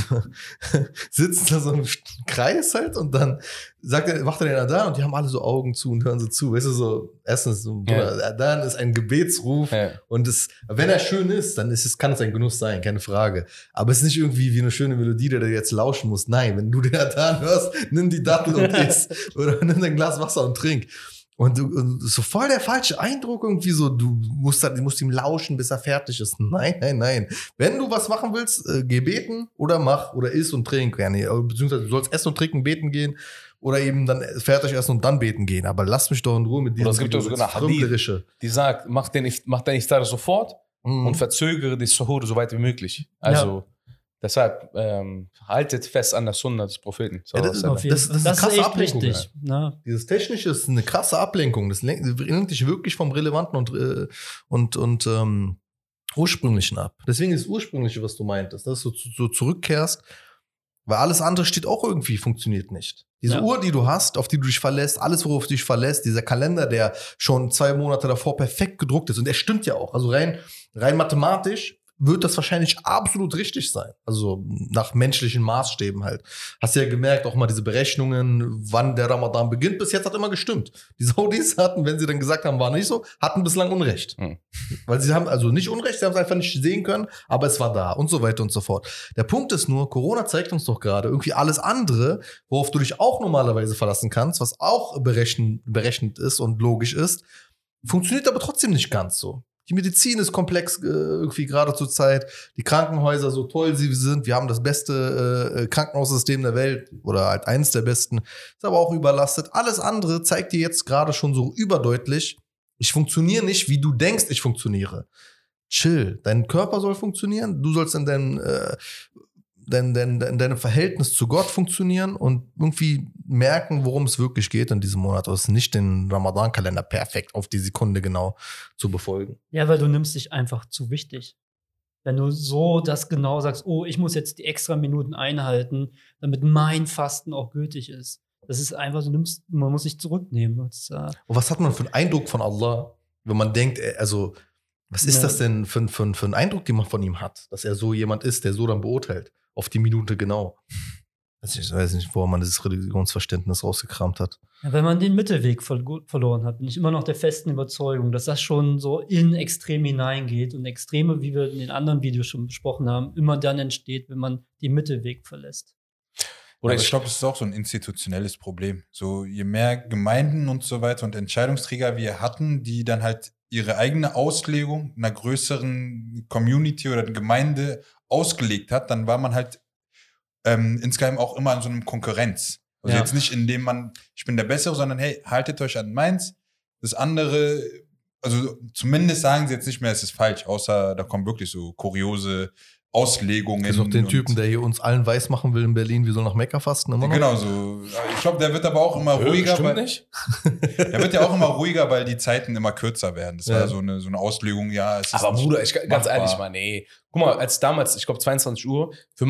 Speaker 1: sitzen da so im Kreis halt und dann sagt er, macht er den Adan und die haben alle so Augen zu und hören so zu. Weißt du, so, erstens, so, Bruder, Adan ist ein Gebetsruf
Speaker 2: Ja.
Speaker 1: und es, wenn er schön ist, dann ist es, kann es ein Genuss sein, keine Frage. Aber es ist nicht irgendwie wie eine schöne Melodie, der du jetzt lauschen musst. Nein, wenn du den Adan hörst, nimm die Dattel und iss. Oder nimm dein Glas Wasser und trink. Und, und so voll der falsche Eindruck irgendwie so, du musst, dann, du musst ihm lauschen, bis er fertig ist. Nein, nein, nein. Wenn du was machen willst, äh, geh beten oder mach oder iss und trink. Ja, nee, beziehungsweise du sollst essen und trinken, beten gehen oder eben dann fertig essen und dann beten gehen. Aber lass mich doch in Ruhe mit diesem
Speaker 2: es gibt doch sogar eine Hadith. Die sagt, mach den, mach den Iftar sofort
Speaker 1: Mhm.
Speaker 2: und verzögere die Suhoor so weit wie möglich. Also, deshalb ähm, haltet fest an der Sunna des Propheten.
Speaker 1: Ja, das ist Das- das ist
Speaker 3: ist
Speaker 1: krasse
Speaker 3: echt
Speaker 1: Ablenkung,
Speaker 3: wichtig. Ne?
Speaker 1: Dieses Technische ist eine krasse Ablenkung. Das lenkt lenkt dich wirklich vom Relevanten und, äh, und, und ähm, Ursprünglichen ab. Deswegen ist das Ursprüngliche, was du meintest, dass du zu- so zurückkehrst, weil alles andere steht auch irgendwie, funktioniert nicht. Diese
Speaker 3: Ja.
Speaker 1: Uhr, die du hast, auf die du dich verlässt, alles, worauf du dich verlässt, dieser Kalender, der schon zwei Monate davor perfekt gedruckt ist, und der stimmt ja auch. Also rein, rein mathematisch wird das wahrscheinlich absolut richtig sein. Also nach menschlichen Maßstäben halt. Hast du ja gemerkt, auch mal diese Berechnungen, wann der Ramadan beginnt, bis jetzt hat immer gestimmt. Die Saudis hatten, wenn sie dann gesagt haben, war nicht so, hatten bislang Unrecht.
Speaker 2: Hm.
Speaker 1: Weil sie haben also nicht Unrecht, sie haben es einfach nicht sehen können, aber es war da und so weiter und so fort. Der Punkt ist nur, Corona zeigt uns doch gerade irgendwie alles andere, worauf du dich auch normalerweise verlassen kannst, was auch berechnen, berechnet ist und logisch ist, funktioniert aber trotzdem nicht ganz so. Die Medizin ist komplex äh, irgendwie gerade zur Zeit. Die Krankenhäuser, so toll sie sind, wir haben das beste äh, Krankenhaussystem der Welt oder halt eins der besten, ist aber auch überlastet. Alles andere zeigt dir jetzt gerade schon so überdeutlich, ich funktioniere nicht, wie du denkst, ich funktioniere. Chill. Dein Körper soll funktionieren. Du sollst in deinem, äh, dein, dein, dein, deinem Verhältnis zu Gott funktionieren und irgendwie merken, worum es wirklich geht in diesem Monat. Also nicht den Ramadan-Kalender perfekt auf die Sekunde genau zu befolgen.
Speaker 3: Ja, weil du nimmst dich einfach zu wichtig. Wenn du so das genau sagst, oh, ich muss jetzt die extra Minuten einhalten, damit mein Fasten auch gültig ist. Das ist einfach, du nimmst, man muss sich zurücknehmen. Das, äh,
Speaker 1: Und was hat man für einen Eindruck von Allah, wenn man denkt, äh, also, was ist
Speaker 3: Ja.
Speaker 1: das denn für, für, für ein Eindruck, den man von ihm hat, dass er so jemand ist, der so dann beurteilt, auf die Minute genau? Also ich weiß nicht, wo man dieses Religionsverständnis rausgekramt hat.
Speaker 3: Ja, wenn man den Mittelweg ver verloren hat, bin ich immer noch der festen Überzeugung, dass das schon so in Extreme hineingeht und Extreme, wie wir in den anderen Videos schon besprochen haben, immer dann entsteht, wenn man den Mittelweg verlässt.
Speaker 2: Oder
Speaker 4: Aber ich
Speaker 2: ich,
Speaker 4: glaube, es ist auch so ein institutionelles Problem. So, je mehr Gemeinden und so weiter und Entscheidungsträger wir hatten, die dann halt ihre eigene Auslegung einer größeren Community oder Gemeinde ausgelegt hat, dann war man halt ähm, insgeheim auch immer in so einem Konkurrenz. Also
Speaker 3: Ja.
Speaker 4: jetzt nicht, indem man, ich bin der Bessere, sondern hey, haltet euch an meins. Das andere, also zumindest sagen sie jetzt nicht mehr, es ist falsch, außer da kommen wirklich so kuriose Auslegungen.
Speaker 1: Gibt noch den Typen, der hier uns allen weiß machen will in Berlin, wir sollen nach Mekka fasten immer noch.
Speaker 4: Genau so. Ich glaube, der wird aber auch immer
Speaker 2: Äh,
Speaker 4: ruhiger.
Speaker 2: stimmt
Speaker 4: Weil,
Speaker 2: nicht?
Speaker 4: der wird ja auch immer ruhiger, weil die Zeiten immer kürzer werden. Das
Speaker 1: Ja.
Speaker 4: war so eine, so eine Auslegung, ja. Es ist
Speaker 2: Aber Bruder, ich, ganz
Speaker 4: machbar.
Speaker 2: ehrlich, Mann, ey. Guck mal, als damals, ich glaube 22 Uhr, für,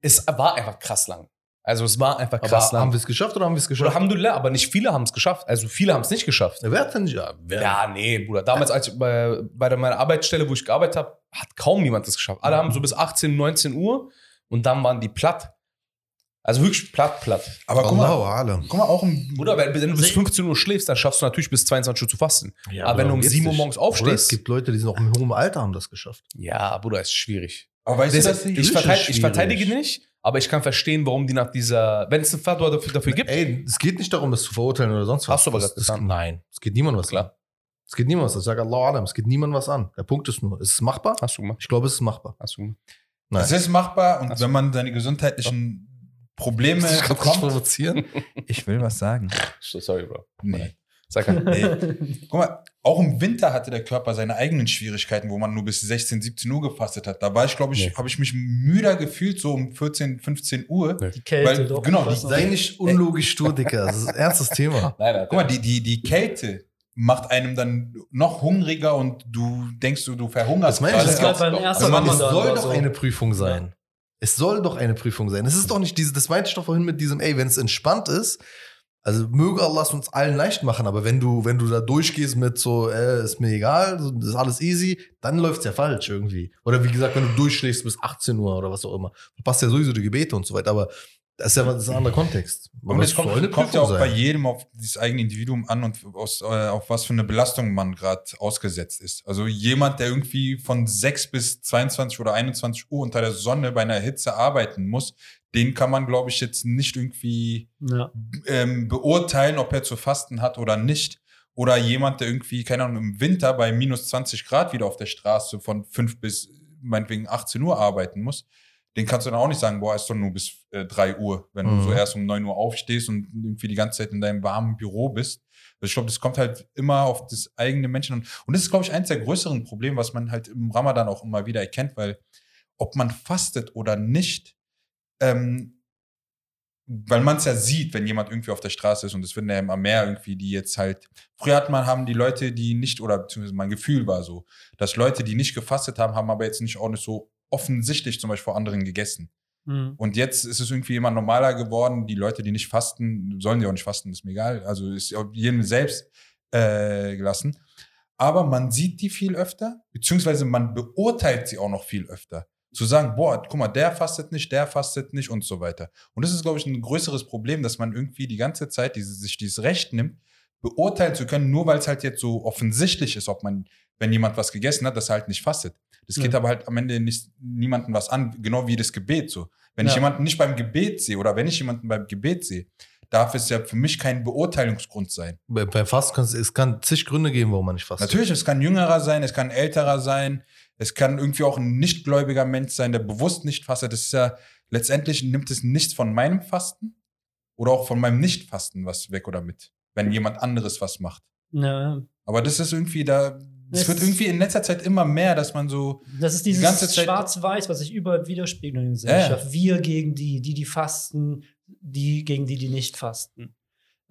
Speaker 2: es war einfach krass lang. Also es war einfach
Speaker 1: Aber
Speaker 2: krass
Speaker 1: haben wir es geschafft oder haben wir es
Speaker 2: Bruder,
Speaker 1: geschafft?
Speaker 2: Alhamdulillah, aber nicht viele haben es geschafft. Also viele haben es nicht geschafft.
Speaker 1: wer hat denn ja, wer?
Speaker 2: Ja, nee, Bruder. Damals, als ich bei, bei der- meiner Arbeitsstelle, wo ich gearbeitet habe, hat kaum jemand das geschafft. Alle haben so bis 18, 19 Uhr und dann waren die platt. Also wirklich platt, platt.
Speaker 4: Aber guck mal,
Speaker 1: alam.
Speaker 4: guck mal, auch ein.
Speaker 2: Bruder, wenn, wenn du bis
Speaker 3: Sie-
Speaker 2: 15 Uhr schläfst, dann schaffst du natürlich bis 22 Uhr zu fasten.
Speaker 1: Ja,
Speaker 2: aber wenn du um
Speaker 1: geht's
Speaker 2: 7 Uhr morgens
Speaker 1: Bruder,
Speaker 2: aufstehst.
Speaker 1: es gibt Leute, die sind auch im hohen Alter haben das geschafft.
Speaker 2: Ja, Bruder, ist schwierig.
Speaker 4: Aber weißt du,
Speaker 2: Das, ich, verteid, ich verteidige nicht, aber ich kann verstehen, warum die nach dieser. Wenn es eine Fatwa dafür, dafür gibt.
Speaker 1: Ey, es geht nicht darum, es zu verurteilen oder sonst was.
Speaker 2: Hast du
Speaker 1: Das- das-
Speaker 2: getan.
Speaker 1: Nein, es geht niemandem was
Speaker 2: Klar.
Speaker 1: an. Es geht niemandem was an. Ich sage Allah alam, es geht niemandem was an. Der Punkt ist nur, ist es machbar?
Speaker 2: Hast du gemacht.
Speaker 1: Ich glaube, es ist machbar.
Speaker 2: Hast du gemacht.
Speaker 1: Nein.
Speaker 4: es ist machbar und
Speaker 2: so.
Speaker 4: wenn man seine gesundheitlichen Probleme
Speaker 1: dich
Speaker 4: bekommt.
Speaker 1: provozieren?
Speaker 4: Ich will was sagen.
Speaker 2: So, sorry, Bro.
Speaker 4: Nee.
Speaker 2: Sag mal.
Speaker 4: Nee. Guck mal, auch im Winter hatte der Körper seine eigenen Schwierigkeiten, wo man nur bis 16, 17 Uhr gefastet hat. Da war ich, glaube ich,
Speaker 2: Nee.
Speaker 4: habe ich mich müder gefühlt, so um 14, 15 Uhr.
Speaker 2: Nee.
Speaker 3: Die Kälte
Speaker 4: Weil-
Speaker 3: doch.
Speaker 4: genau, die-.
Speaker 1: Sei nicht unlogisch stur, Dicker. Das ist ein ernstes Thema.
Speaker 2: Nein, nein.
Speaker 4: Guck mal, die, die, die Kälte macht einem dann noch hungriger und du denkst, du, du verhungerst.
Speaker 1: Das meine ich,
Speaker 3: Das
Speaker 1: ist
Speaker 3: beim
Speaker 2: doch-
Speaker 3: ersten
Speaker 1: Also man, es soll doch
Speaker 3: so.
Speaker 1: eine Prüfung sein. Es soll doch eine Prüfung sein. Es ist doch nicht diese, das meinte ich doch vorhin mit diesem, ey, wenn es entspannt ist, also möge Allah es uns allen leicht machen, aber wenn du, wenn du da durchgehst mit so, äh, ist mir egal, ist alles easy, dann läuft's ja falsch irgendwie. Oder wie gesagt, wenn du durchschläfst bis 18 Uhr oder was auch immer, verpasst ja sowieso die Gebete und so weiter, aber das ist ja das ist ein anderer Kontext.
Speaker 4: Und
Speaker 1: Aber
Speaker 4: es
Speaker 1: es
Speaker 4: kommt, kommt ja auch bei
Speaker 1: sein.
Speaker 4: jedem auf das eigene Individuum an und aus, äh, auf was für eine Belastung man gerade ausgesetzt ist. Also jemand, der irgendwie von 6 bis 22 oder 21 Uhr unter der Sonne bei einer Hitze arbeiten muss, den kann man, glaube ich, jetzt nicht irgendwie
Speaker 3: Ja.
Speaker 4: ähm, beurteilen, ob er zu fasten hat oder nicht. Oder jemand, der irgendwie, keine Ahnung, im Winter bei minus 20 Grad wieder auf der Straße von 5 bis meinetwegen 18 Uhr arbeiten muss. Den kannst du dann auch nicht sagen, boah, ist doch nur bis äh, 3 Uhr, wenn
Speaker 1: Mhm.
Speaker 4: du so erst um 9 Uhr aufstehst und irgendwie die ganze Zeit in deinem warmen Büro bist. Also ich glaube, das kommt halt immer auf das eigene Menschen an. Und das ist, glaube ich, eins der größeren Probleme, was man halt im Ramadan auch immer wieder erkennt, weil ob man fastet oder nicht, ähm, weil man es ja sieht, wenn jemand irgendwie auf der Straße ist und es werden ja immer mehr irgendwie, die jetzt halt, früher hat man, haben die Leute, die nicht, oder beziehungsweise mein Gefühl war so, dass Leute, die nicht gefastet haben, haben aber jetzt nicht auch nicht so offensichtlich zum Beispiel vor anderen gegessen.
Speaker 3: Mhm.
Speaker 4: Und jetzt ist es irgendwie immer normaler geworden, die Leute, die nicht fasten, sollen ja auch nicht fasten, ist mir egal, also ist jedem selbst äh, gelassen. aber man sieht die viel öfter, beziehungsweise man beurteilt sie auch noch viel öfter. Zu sagen, boah, guck mal, der fastet nicht, der fastet nicht und so weiter. Und das ist, glaube ich, ein größeres Problem, dass man irgendwie die ganze Zeit diese, sich dieses Recht nimmt, beurteilen zu können, nur weil es halt jetzt so offensichtlich ist, ob man, wenn jemand was gegessen hat, dass er halt nicht fastet. Das geht
Speaker 3: Ja.
Speaker 4: aber halt am Ende nicht niemandem was an, genau wie das Gebet so. Wenn
Speaker 3: Ja.
Speaker 4: ich jemanden nicht beim Gebet sehe oder wenn ich jemanden beim Gebet sehe, darf es ja für mich kein Beurteilungsgrund sein.
Speaker 1: Bei- Beim Fasten kann es, es kann zig Gründe geben, warum man nicht fastet.
Speaker 4: Natürlich, es kann jüngerer sein, es kann älterer sein, es kann irgendwie auch ein nichtgläubiger Mensch sein, der bewusst nicht fastet. Das ist ja letztendlich nimmt es nichts von meinem Fasten oder auch von meinem Nichtfasten was weg oder mit, wenn jemand anderes was macht.
Speaker 3: Ja,
Speaker 4: Aber das ist irgendwie da, es wird irgendwie in letzter Zeit immer mehr, dass man so,
Speaker 3: Das ist
Speaker 4: Die
Speaker 3: dieses
Speaker 4: ganze Zeit-
Speaker 3: Schwarz-Weiß, was sich überall widerspiegelt in der Gesellschaft. Wir gegen die, die, die fasten, die gegen die, die nicht fasten.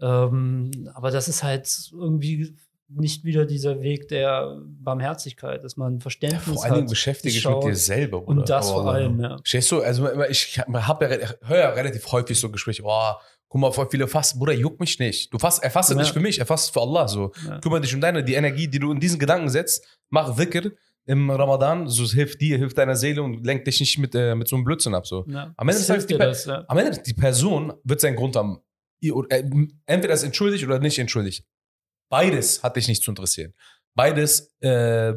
Speaker 3: Ähm, aber das ist halt irgendwie nicht wieder dieser Weg der Barmherzigkeit, dass man Verständnis
Speaker 2: Vor allen Dingen
Speaker 3: hat.
Speaker 2: beschäftige dich mit dir selber. Bruder.
Speaker 3: Und das
Speaker 1: Oh,
Speaker 3: vor allem, ja.
Speaker 2: Stehst du, also ich habe ja, re- höre ja relativ häufig so Gespräche, oh, guck mal, voll viele fasten, Bruder, juckt mich nicht. Du fast, er fastet
Speaker 3: Ja.
Speaker 2: nicht für mich, er fastet für Allah. So.
Speaker 3: Ja.
Speaker 2: Kümmere dich um deine, die Energie, die du in diesen Gedanken setzt, mach Dhikr im Ramadan, so es hilft dir, hilft deiner Seele und lenkt dich nicht mit, äh, mit so einem Blödsinn ab. So.
Speaker 3: Ja.
Speaker 2: Am Ende
Speaker 3: Das
Speaker 2: die
Speaker 3: das, ja.
Speaker 2: Am Ende, die Person wird seinen Grund haben. Oder, äh, Entweder ist entschuldigt oder nicht entschuldigt. Beides hat dich nicht zu interessieren. Beides äh,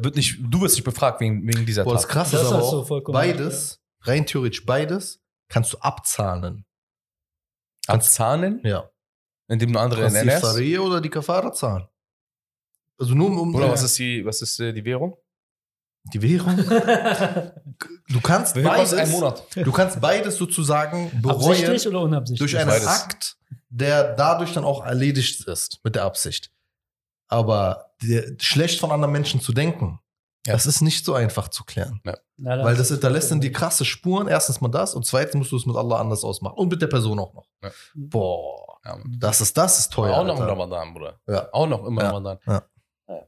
Speaker 2: wird nicht, du wirst nicht befragt wegen, wegen dieser
Speaker 1: Boah, das
Speaker 2: Tat.
Speaker 1: krass
Speaker 3: Das
Speaker 1: ist aber auch, beides, rein theoretisch beides, kannst du abzahlen.
Speaker 2: Abzahnen,
Speaker 1: Ja.
Speaker 2: indem du andere
Speaker 1: Kannst die
Speaker 2: ernährst.
Speaker 1: Faria oder die Kafara zahlen. Also nur um,
Speaker 2: Oder was ist die, was ist äh, die Währung?
Speaker 1: die Währung. Du kannst beides,
Speaker 2: ein Monat?
Speaker 1: du kannst beides sozusagen bereuen
Speaker 3: Absichtlich oder unabsichtlich?
Speaker 1: durch einen
Speaker 2: beides.
Speaker 1: Akt, der dadurch dann auch erledigt ist mit der Absicht. Aber der, schlecht von anderen Menschen zu denken,
Speaker 2: Ja.
Speaker 1: das ist nicht so einfach zu klären.
Speaker 3: Ja, da
Speaker 1: Weil
Speaker 3: hast
Speaker 1: das hinterlässt dann die krasse Spuren. Erstens mal das und zweitens musst du es mit Allah anders ausmachen. Und mit der Person auch noch.
Speaker 2: Ja.
Speaker 1: Boah,
Speaker 2: Ja,
Speaker 1: das ist, das ist teuer.
Speaker 2: auch noch im. Ramadan, Bruder.
Speaker 1: Ja.
Speaker 2: Auch noch im
Speaker 1: Ja.
Speaker 2: Ramadan.
Speaker 1: Ja.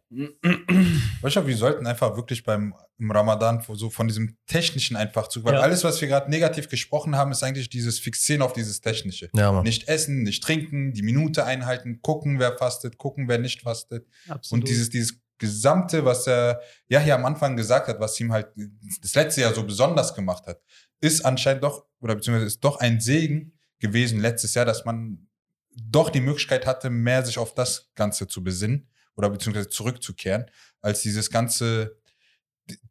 Speaker 4: weißt du, wir sollten einfach wirklich beim im Ramadan so von diesem Technischen einfach zu, weil
Speaker 3: Ja.
Speaker 4: alles, was wir gerade negativ gesprochen haben, ist eigentlich dieses Fixieren auf dieses Technische.
Speaker 1: Ja.
Speaker 4: Nicht essen, nicht trinken, die Minute einhalten, gucken, wer fastet, gucken, wer nicht fastet.
Speaker 3: Absolut.
Speaker 4: Und dieses, dieses Gesamte, was er ja hier am Anfang gesagt hat, was ihm halt das letzte Jahr so besonders gemacht hat, ist anscheinend doch, oder beziehungsweise ist doch ein Segen gewesen letztes Jahr, dass man doch die Möglichkeit hatte, mehr sich auf das Ganze zu besinnen oder beziehungsweise zurückzukehren, als dieses ganze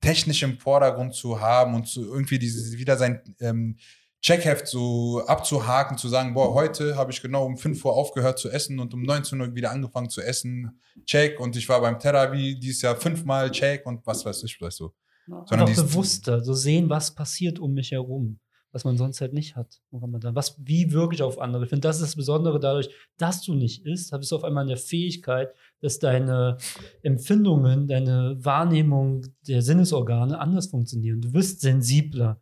Speaker 4: technisch im Vordergrund zu haben und zu irgendwie dieses, wieder sein ähm, Checkheft so abzuhaken, zu sagen, boah, heute habe ich genau um 5 Uhr aufgehört zu essen und um 19 Uhr wieder angefangen zu essen. Check. Und ich war beim Therapie dieses Jahr fünfmal Check und was weiß ich, du.
Speaker 3: Ja,
Speaker 4: sondern dieses-
Speaker 3: bewusster, so sehen, was passiert um mich herum, was man sonst halt nicht hat im Ramadan. Was, wie wirklich auf andere. Ich finde, das ist das Besondere dadurch, dass du nicht isst, bist du auf einmal in der Fähigkeit, dass deine Empfindungen, deine Wahrnehmung der Sinnesorgane anders funktionieren. Du wirst sensibler.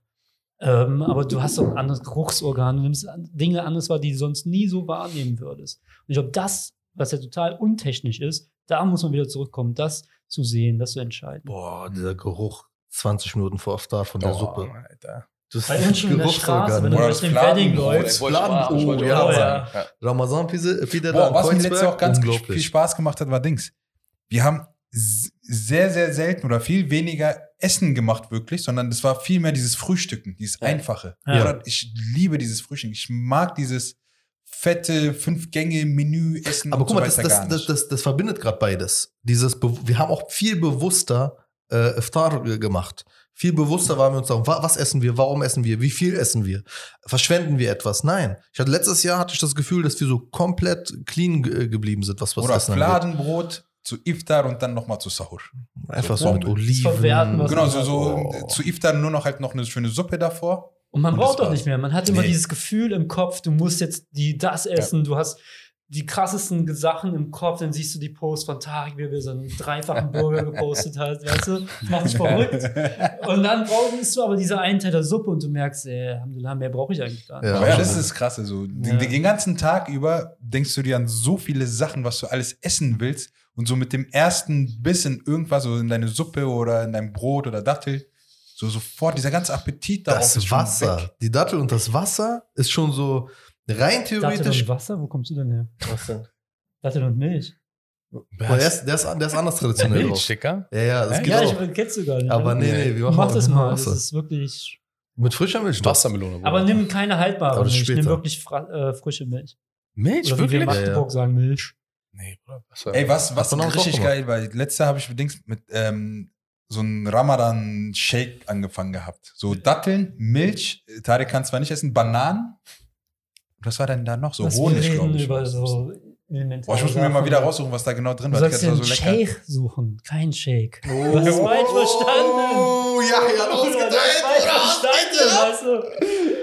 Speaker 3: Ähm, aber du hast auch ein anderes Geruchsorgan, du nimmst Dinge anders wahr, die du sonst nie so wahrnehmen würdest. Und ich glaube, das, was ja total untechnisch ist, da muss man wieder zurückkommen, das zu sehen, das zu entscheiden.
Speaker 1: Boah, dieser Geruch 20 Minuten vor Iftar von der
Speaker 2: Oh,
Speaker 1: Suppe.
Speaker 2: Alter.
Speaker 1: Das
Speaker 3: Bei uns schon in der Straße, wenn du durch den
Speaker 4: Fladen-
Speaker 3: Wedding läufst.
Speaker 2: Ich wollte-
Speaker 1: Laden-
Speaker 2: ich wollte
Speaker 1: oh, ja.
Speaker 2: sagen. Ja.
Speaker 1: Ramazan Pide
Speaker 4: Boah, was mir letztes Jahr auch ganz viel Spaß gemacht hat, war Dings. Wir haben sehr, sehr selten oder viel weniger Essen gemacht, wirklich, sondern es war viel mehr dieses Frühstücken, dieses
Speaker 2: Ja.
Speaker 4: Einfache.
Speaker 3: Ja.
Speaker 4: Ich liebe dieses Frühstück. Ich mag dieses fette Fünf-Gänge-Menü essen
Speaker 1: Aber
Speaker 4: und
Speaker 1: guck mal,
Speaker 4: so
Speaker 1: das,
Speaker 4: weiter
Speaker 1: das, das,
Speaker 4: nicht.
Speaker 1: das, das verbindet gerade beides. Dieses, wir haben auch viel bewusster äh, Iftar äh, gemacht. Viel bewusster waren wir uns darum, wa- was essen wir, warum essen wir, wie viel essen wir, verschwenden wir etwas? Nein. Ich hatte letztes Jahr hatte ich das Gefühl, dass wir so komplett clean ge- geblieben sind, was was
Speaker 4: Oder
Speaker 1: Essen angeht.
Speaker 4: Fladenbrot zu Iftar und dann nochmal zu Sahur.
Speaker 1: Einfach so
Speaker 4: so
Speaker 1: mit Oliven.
Speaker 3: Verwerten,
Speaker 4: Genau, so, so
Speaker 1: Oh.
Speaker 4: zu Iftar nur noch halt noch eine schöne Suppe davor.
Speaker 3: Und man
Speaker 4: Und
Speaker 3: braucht doch nicht mehr. Man hat immer
Speaker 4: Nee.
Speaker 3: dieses Gefühl im Kopf, du musst jetzt die, das essen, du hast die krassesten Sachen im Kopf, dann siehst du die Post von Tarek, wie er so einen dreifachen Burger gepostet hat, weißt du? Das macht dich verrückt. Und dann brauchst du aber diese einen Teil der Suppe und du merkst, ey, Alhamdulillah, mehr brauche ich eigentlich gar nicht.
Speaker 1: Ja.
Speaker 4: Aber ja, das ist das Krasse. So. Den,
Speaker 3: Ja.
Speaker 4: den ganzen Tag über denkst du dir an so viele Sachen, was du alles essen willst. Und so mit dem ersten Bissen irgendwas, so in deine Suppe oder in dein Brot oder Dattel, so sofort dieser ganze Appetit darauf ist
Speaker 1: Das
Speaker 4: schon
Speaker 1: Wasser,
Speaker 4: weg.
Speaker 1: die Dattel und das Wasser ist schon so rein theoretisch.
Speaker 3: und Wasser, wo kommst du denn her?
Speaker 1: Was denn?
Speaker 3: Dattel und Milch.
Speaker 1: Der ist, der, ist, der ist anders traditionell drauf.
Speaker 2: Milchsticker?
Speaker 1: Ja, ja, das
Speaker 2: Ja,
Speaker 1: geht
Speaker 3: Ja,
Speaker 1: auch.
Speaker 3: ich kennst du gar nicht.
Speaker 1: Aber nee, nee, wir machen
Speaker 3: Mach das mal. Das
Speaker 1: Wasser.
Speaker 3: ist wirklich.
Speaker 1: Mit frischer Milch.
Speaker 2: Wassermelone. Bruder.
Speaker 3: Aber nimm keine haltbare
Speaker 1: Aber das
Speaker 3: Milch. Nimm wirklich fra äh, frische Milch.
Speaker 2: Milch,
Speaker 3: Oder wie wir in
Speaker 2: wirklich?
Speaker 1: Ja, ja.
Speaker 3: Magdeburg sagen, Milch.
Speaker 2: Nee, Bruder.
Speaker 4: Ey, was, was richtig geil war, letzte habe ich bedingt mit ähm, so einem Ramadan-Shake angefangen gehabt. So Datteln, Milch, Tarek kann zwar nicht essen, Bananen. Was war denn da noch? So
Speaker 3: Was wir
Speaker 4: Honig,
Speaker 3: reden
Speaker 4: glaube ich.
Speaker 3: über so elementare
Speaker 4: Boah, ich muss mir mal wieder raussuchen, was da genau drin
Speaker 3: Du
Speaker 4: war.
Speaker 3: sollst
Speaker 4: Das
Speaker 3: dir einen
Speaker 4: so.
Speaker 3: Shake suchen, kein Shake.
Speaker 1: Oh,
Speaker 3: Du hast falsch verstanden.
Speaker 1: Oh, ja, ja,
Speaker 3: Du
Speaker 1: losgeteilt.
Speaker 3: falsch verstanden, weißt du?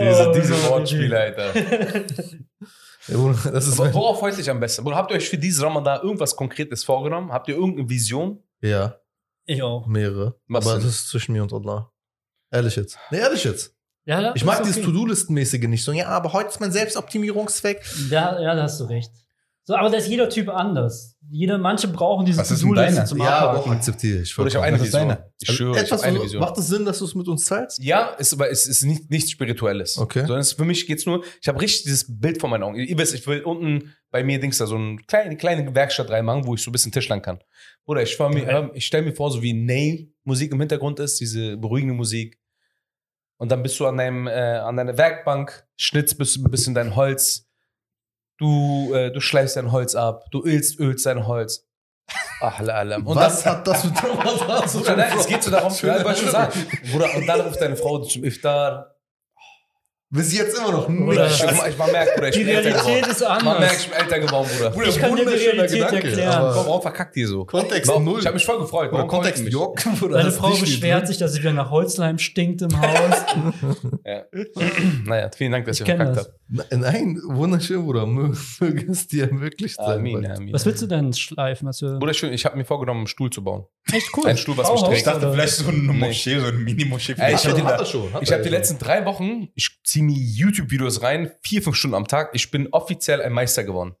Speaker 2: Diese,
Speaker 3: Oh,
Speaker 2: diese
Speaker 3: Mann,
Speaker 2: Wortspiele, Alter.
Speaker 1: Das ist
Speaker 2: Aber worauf freut dich am besten? Habt ihr euch für dieses Ramadan irgendwas Konkretes vorgenommen? Habt ihr irgendeine Vision?
Speaker 1: ja,
Speaker 3: Ich auch.
Speaker 1: mehrere.
Speaker 2: Was
Speaker 1: aber
Speaker 2: denn?
Speaker 1: das ist zwischen mir und Allah. Ehrlich jetzt. Nee, ehrlich jetzt.
Speaker 3: Ja, ja,
Speaker 1: Ich mag
Speaker 3: okay.
Speaker 1: dieses To-Do-Listen-mäßige nicht so. Ja, aber heute ist mein Selbstoptimierungszweck.
Speaker 3: Ja, ja, da hast du recht. So, aber da ist jeder Typ anders. Jeder, manche brauchen diese
Speaker 4: Was ist denn
Speaker 3: To-Do-Liste
Speaker 4: deiner?
Speaker 3: zum
Speaker 1: Ja, aber akzeptiere ich.
Speaker 2: Oder ich habe eine Vision.
Speaker 4: deine?
Speaker 2: Ich
Speaker 1: Also
Speaker 2: schwöre, ich
Speaker 1: etwas,
Speaker 2: habe eine Vision.
Speaker 1: Macht es Sinn, dass du es mit uns teilst?
Speaker 2: Ja, ist, aber es ist nicht, nichts Spirituelles.
Speaker 1: Okay.
Speaker 2: Sondern es, für mich geht's nur, ich habe richtig dieses Bild vor meinen Augen. Ihr wisst, ich will unten bei mir Dings da so eine kleine, kleine Werkstatt reinmachen, wo ich so ein bisschen Tischlern kann. Oder ich, mir,
Speaker 3: Geil.
Speaker 2: ich stelle mir vor, so wie Ney Musik im Hintergrund ist, diese beruhigende Musik. Und dann bist du an, deinem, äh, an deiner Werkbank, schnitzt bis- ein bisschen dein Holz. Du, äh, du schleifst dein Holz ab, du ölst, ölst dein Holz. Ach, la, la. Und
Speaker 1: Was
Speaker 2: dann,
Speaker 1: hat das mit Ramadan zu
Speaker 2: Bruder, nein, es geht so darum, ja, wollte ich schon sagen. Bruder, und dann ruft deine Frau zum Iftar.
Speaker 1: Bis jetzt immer noch
Speaker 2: Bruder,
Speaker 1: nicht.
Speaker 2: ich, ich, man merkt, Bruder, ich
Speaker 3: Die
Speaker 2: bin
Speaker 3: Realität ist
Speaker 2: Man merkt,
Speaker 3: anders.
Speaker 2: ich bin älter geworden, Bruder.
Speaker 3: Ich kann dir die
Speaker 1: wunderschöner
Speaker 3: Realität
Speaker 1: Gedanke,
Speaker 3: erklären.
Speaker 1: aber-
Speaker 2: Warum, warum verkackt ihr so?
Speaker 1: Kontext
Speaker 2: Warum?
Speaker 1: null.
Speaker 2: Ich habe mich voll gefreut.
Speaker 1: Oder
Speaker 2: Warum
Speaker 1: Kontext
Speaker 2: mich?
Speaker 1: Jock.
Speaker 3: Deine Frau beschwert sich, dass sie wieder nach Holzleim stinkt im Haus.
Speaker 2: Ja. naja, vielen Dank, dass
Speaker 3: Ich
Speaker 2: ihr verkackt
Speaker 3: das.
Speaker 2: habt.
Speaker 1: Nein, wunderschön, Bruder. Mö- Möge es dir ermöglicht sein.
Speaker 2: Amin, amin.
Speaker 3: Was willst du denn schleifen? Was für
Speaker 2: Bruder, schön, ich habe mir vorgenommen, einen Stuhl zu bauen.
Speaker 3: Echt cool.
Speaker 2: Ein Stuhl, was mich trägt.
Speaker 4: Ich dachte vielleicht so eine. Moschee, so eine Mini-Moschee. für
Speaker 2: Ey,
Speaker 4: die
Speaker 2: ich habe die letzten drei Wochen, ich ziehe mir YouTube-Videos rein, vier, fünf Stunden am Tag. Ich bin offiziell ein Meister geworden.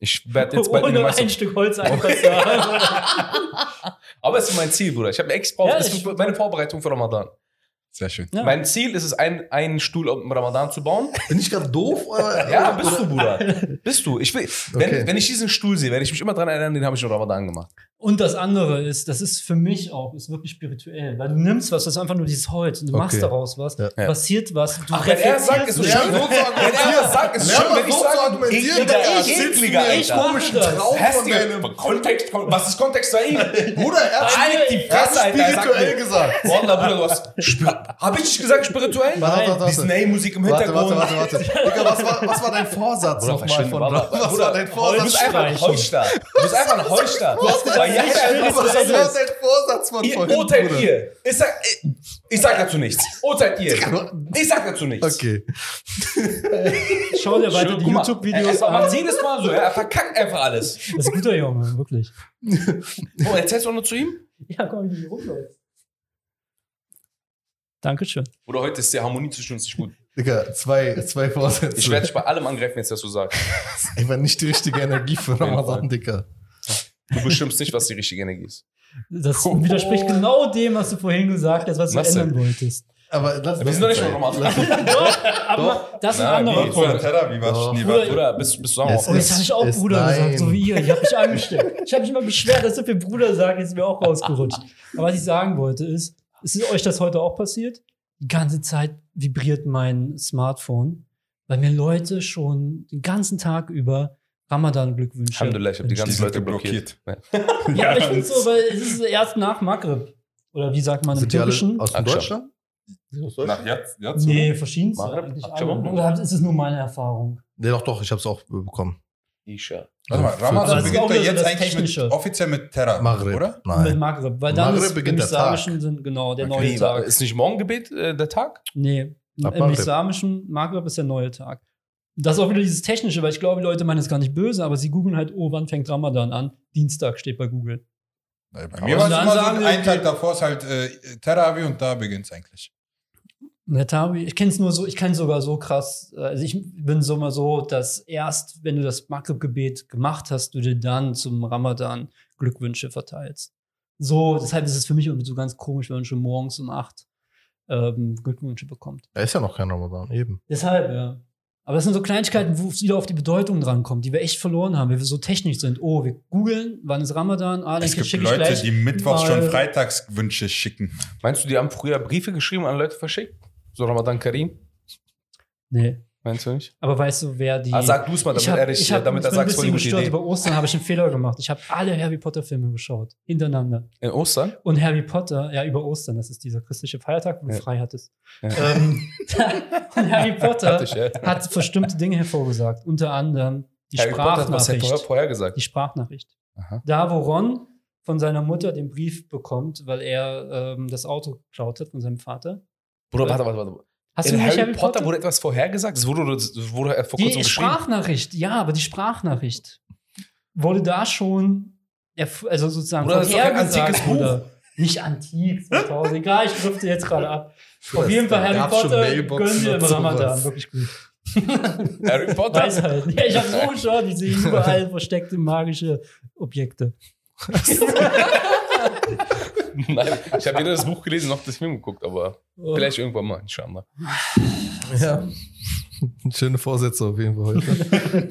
Speaker 2: Ich werde jetzt bald eine
Speaker 3: Ohne
Speaker 2: Meister.
Speaker 3: ein Stück Holz einfach haben.
Speaker 2: Aber es ist mein Ziel, Bruder. Ich habe extra,
Speaker 3: Ja,
Speaker 2: das ist meine Vorbereitung für Ramadan.
Speaker 4: Sehr schön.
Speaker 3: Ja.
Speaker 2: Mein Ziel ist es, einen, einen Stuhl im Ramadan zu bauen.
Speaker 1: Bin ich gerade doof? Oder?
Speaker 2: Ja, bist du, Bruder. Bist du. Ich will, wenn,
Speaker 1: Okay.
Speaker 2: wenn ich diesen Stuhl sehe, werde ich mich immer daran erinnern, den habe ich im Ramadan gemacht.
Speaker 3: Und das andere ist, das ist für mich auch, ist wirklich spirituell. Weil du nimmst was, das ist einfach nur dieses Holz und du
Speaker 1: Okay.
Speaker 3: machst daraus was,
Speaker 1: Ja.
Speaker 3: Passiert was. Du
Speaker 2: Ach, wenn er sagt, ist es schön.
Speaker 1: So zu
Speaker 2: Wenn er sagt, ist schön, wenn ich sage,
Speaker 1: argumentieren,
Speaker 2: Ekliger, Alter.
Speaker 3: Ich mache das.
Speaker 2: Kontext, was ist Kontext da ihm?
Speaker 1: Bruder, er hat
Speaker 2: die
Speaker 1: hat
Speaker 2: Fresse,
Speaker 1: spirituell gesagt.
Speaker 2: Wallah, Bruder, du hast. Hab ich nicht gesagt spirituell?
Speaker 1: Warte, warte, warte.
Speaker 2: Diese Ney-Musik im Hintergrund.
Speaker 1: warte, warte, warte. Digga, was war, dein Vorsatz
Speaker 2: Bruder,
Speaker 1: nochmal von
Speaker 2: Wallah.
Speaker 1: Was
Speaker 2: Bruder,
Speaker 1: war dein
Speaker 2: Du
Speaker 1: Vorsatz?
Speaker 2: bist einfach ein Heuchler. Du bist einfach ein Heuchler. Weil Yahya
Speaker 1: Was war
Speaker 2: al-Nusra
Speaker 1: dein Vorsatz von
Speaker 2: Ihr
Speaker 1: vorhin?
Speaker 2: urteilt
Speaker 1: Bruder?
Speaker 2: ihr. Ich sag, ich sag dazu nichts. Urteilt ihr. Ich sag dazu nichts.
Speaker 1: Okay.
Speaker 3: Schau dir weiter
Speaker 2: Schön,
Speaker 3: die YouTube-Videos
Speaker 2: er, er macht
Speaker 3: an.
Speaker 2: jedes Mal so, er verkackt einfach alles.
Speaker 3: Das ist ein guter Junge, wirklich.
Speaker 2: Oh, erzählst du auch nur zu ihm?
Speaker 3: Ja, komm, wie du rumläufst. Dankeschön.
Speaker 2: Oder heute ist die Harmonie zwischen uns nicht gut.
Speaker 1: Digga, zwei, zwei Vorsätze.
Speaker 2: Ich werde dich bei allem angreifen, jetzt, was du sagst.
Speaker 1: Einfach nicht die richtige Energie für Ramadan,
Speaker 2: Fall.
Speaker 1: Digga.
Speaker 2: Du bestimmst nicht, was die richtige Energie ist.
Speaker 3: Das widerspricht genau dem, was du vorhin gesagt hast, was du
Speaker 2: denn?
Speaker 3: ändern wolltest.
Speaker 1: Aber lass
Speaker 2: Wir sind doch nicht schon Ramadan.
Speaker 3: Doch, aber das ist ein anderer
Speaker 2: nee,
Speaker 3: Punkt.
Speaker 1: Doch.
Speaker 4: war's? Nee,
Speaker 3: Bruder.
Speaker 2: Oder bist, bist du auch
Speaker 1: Es
Speaker 3: Oh, jetzt habe ich auch Bruder
Speaker 1: nein.
Speaker 3: gesagt, so wie ihr. Ich habe mich angesteckt. Ich habe mich immer beschwert, dass so viel Bruder sagen, jetzt ist mir auch rausgerutscht. Aber was ich sagen wollte ist, ist euch das heute auch passiert? Die ganze Zeit vibriert mein Smartphone, weil mir Leute schon den ganzen Tag über Ramadan-Glückwünsche.
Speaker 2: Alhamdulillah, ich habe die
Speaker 4: Die
Speaker 2: ganzen
Speaker 4: sind
Speaker 2: Leute blockiert.
Speaker 3: Ja, aber ich finde so, weil es ist erst nach Maghreb. Oder wie sagt man im
Speaker 1: Sind alle
Speaker 3: Türkischen?
Speaker 1: aus. Deutschland? Aus Deutschland?
Speaker 4: Nach jetzt? jetzt
Speaker 3: Nee, verschiedenste? Oder ist es nur meine Erfahrung?
Speaker 1: Nee, doch, doch, ich hab's auch bekommen.
Speaker 2: Isha.
Speaker 4: Warte mal, Ramadan beginnt
Speaker 3: auch
Speaker 4: doch
Speaker 3: wieder so
Speaker 4: jetzt eigentlich mit, offiziell mit Terra,
Speaker 1: Maghreb.
Speaker 4: oder?
Speaker 3: Mit
Speaker 1: Nein.
Speaker 3: Maghreb. Weil dann
Speaker 1: Maghreb
Speaker 3: ist im
Speaker 1: beginnt der
Speaker 3: islamischen Sinn, genau, der
Speaker 4: Okay.
Speaker 3: neue Tag.
Speaker 2: ist nicht Morgengebet äh, der Tag?
Speaker 3: Nee,
Speaker 1: Ab
Speaker 3: im
Speaker 1: Maghreb.
Speaker 3: islamischen Maghreb ist der neue Tag. Das ist auch wieder dieses Technische, weil ich glaube, die Leute meinen es gar nicht böse, aber sie googeln halt, oh, wann fängt Ramadan an? Dienstag steht bei Google.
Speaker 4: Bei
Speaker 3: Aber
Speaker 4: mir war es immer so, ein Tag davor ist halt äh, Terravi und da beginnt es eigentlich.
Speaker 3: Der Tabi, ich kenne es nur so, ich kenne sogar so krass. Also ich bin so mal so, dass erst, wenn du das Maghrib-Gebet gemacht hast, du dir dann zum Ramadan Glückwünsche verteilst. So, deshalb ist es für mich irgendwie so ganz komisch, wenn man schon morgens um acht ähm, Glückwünsche bekommt.
Speaker 1: Da ist ja noch kein Ramadan, eben.
Speaker 3: Deshalb, ja. Aber das sind so Kleinigkeiten, wo es wieder auf die Bedeutung drankommt, die wir echt verloren haben, weil wir so technisch sind. Oh, wir googeln, wann ist Ramadan? Ah, dann
Speaker 4: Es gibt Leute, die mittwochs schon Freitagswünsche schicken.
Speaker 2: Meinst du, die haben früher Briefe geschrieben an Leute verschickt? So Ramadan Karim?
Speaker 3: Nee.
Speaker 2: Meinst du nicht?
Speaker 3: Aber weißt du, wer die.
Speaker 2: Ah, sag du es mal, damit
Speaker 3: ich hab,
Speaker 2: er
Speaker 3: ich hab,
Speaker 2: damit er
Speaker 3: ich bin ein
Speaker 2: sagt, eine
Speaker 3: bisschen
Speaker 2: gute
Speaker 3: gestört
Speaker 2: Idee.
Speaker 3: über Ostern, habe ich einen Fehler gemacht. Ich habe alle Harry Potter Filme geschaut, hintereinander.
Speaker 2: In Ostern?
Speaker 3: Und Harry Potter, ja, über Ostern, das ist dieser christliche Feiertag, wo du
Speaker 2: Ja.
Speaker 3: frei hattest.
Speaker 2: Ja.
Speaker 3: Ähm, und Harry Potter
Speaker 2: ich, ja.
Speaker 3: hat bestimmte Dinge hervorgesagt, unter anderem die
Speaker 2: Harry Potter hat was ja vorher,
Speaker 3: Sprachnachricht.
Speaker 2: vorher gesagt.
Speaker 3: Die Sprachnachricht.
Speaker 2: Aha.
Speaker 3: Da, wo Ron von seiner Mutter den Brief bekommt, weil er ähm, das Auto geklaut hat von seinem Vater.
Speaker 2: Bruder, warte, warte, warte.
Speaker 3: Hast
Speaker 2: In
Speaker 3: du nicht
Speaker 2: Harry Potter wurde etwas vorhergesagt? Das wurde, wurde vor kurzem
Speaker 3: Die. Sprachnachricht, ja, aber die Sprachnachricht wurde da schon, also sozusagen
Speaker 2: kein
Speaker 3: vorhergesagt
Speaker 2: antikes Buch.
Speaker 3: oder- Nicht antik, 2000, egal, ich drifte jetzt gerade ab. Auf jeden Fall Harry Potter gönnen wir im. Ramadan, wirklich gut.
Speaker 2: Harry Potter?
Speaker 3: Weisheit. Ja, ich habe so geschaut, ich sehe überall versteckte magische Objekte.
Speaker 2: Nein, ich habe weder das Buch gelesen noch das Film geguckt, aber vielleicht irgendwann mal, inshallah.
Speaker 1: Ja. Schöne Vorsätze auf jeden Fall heute.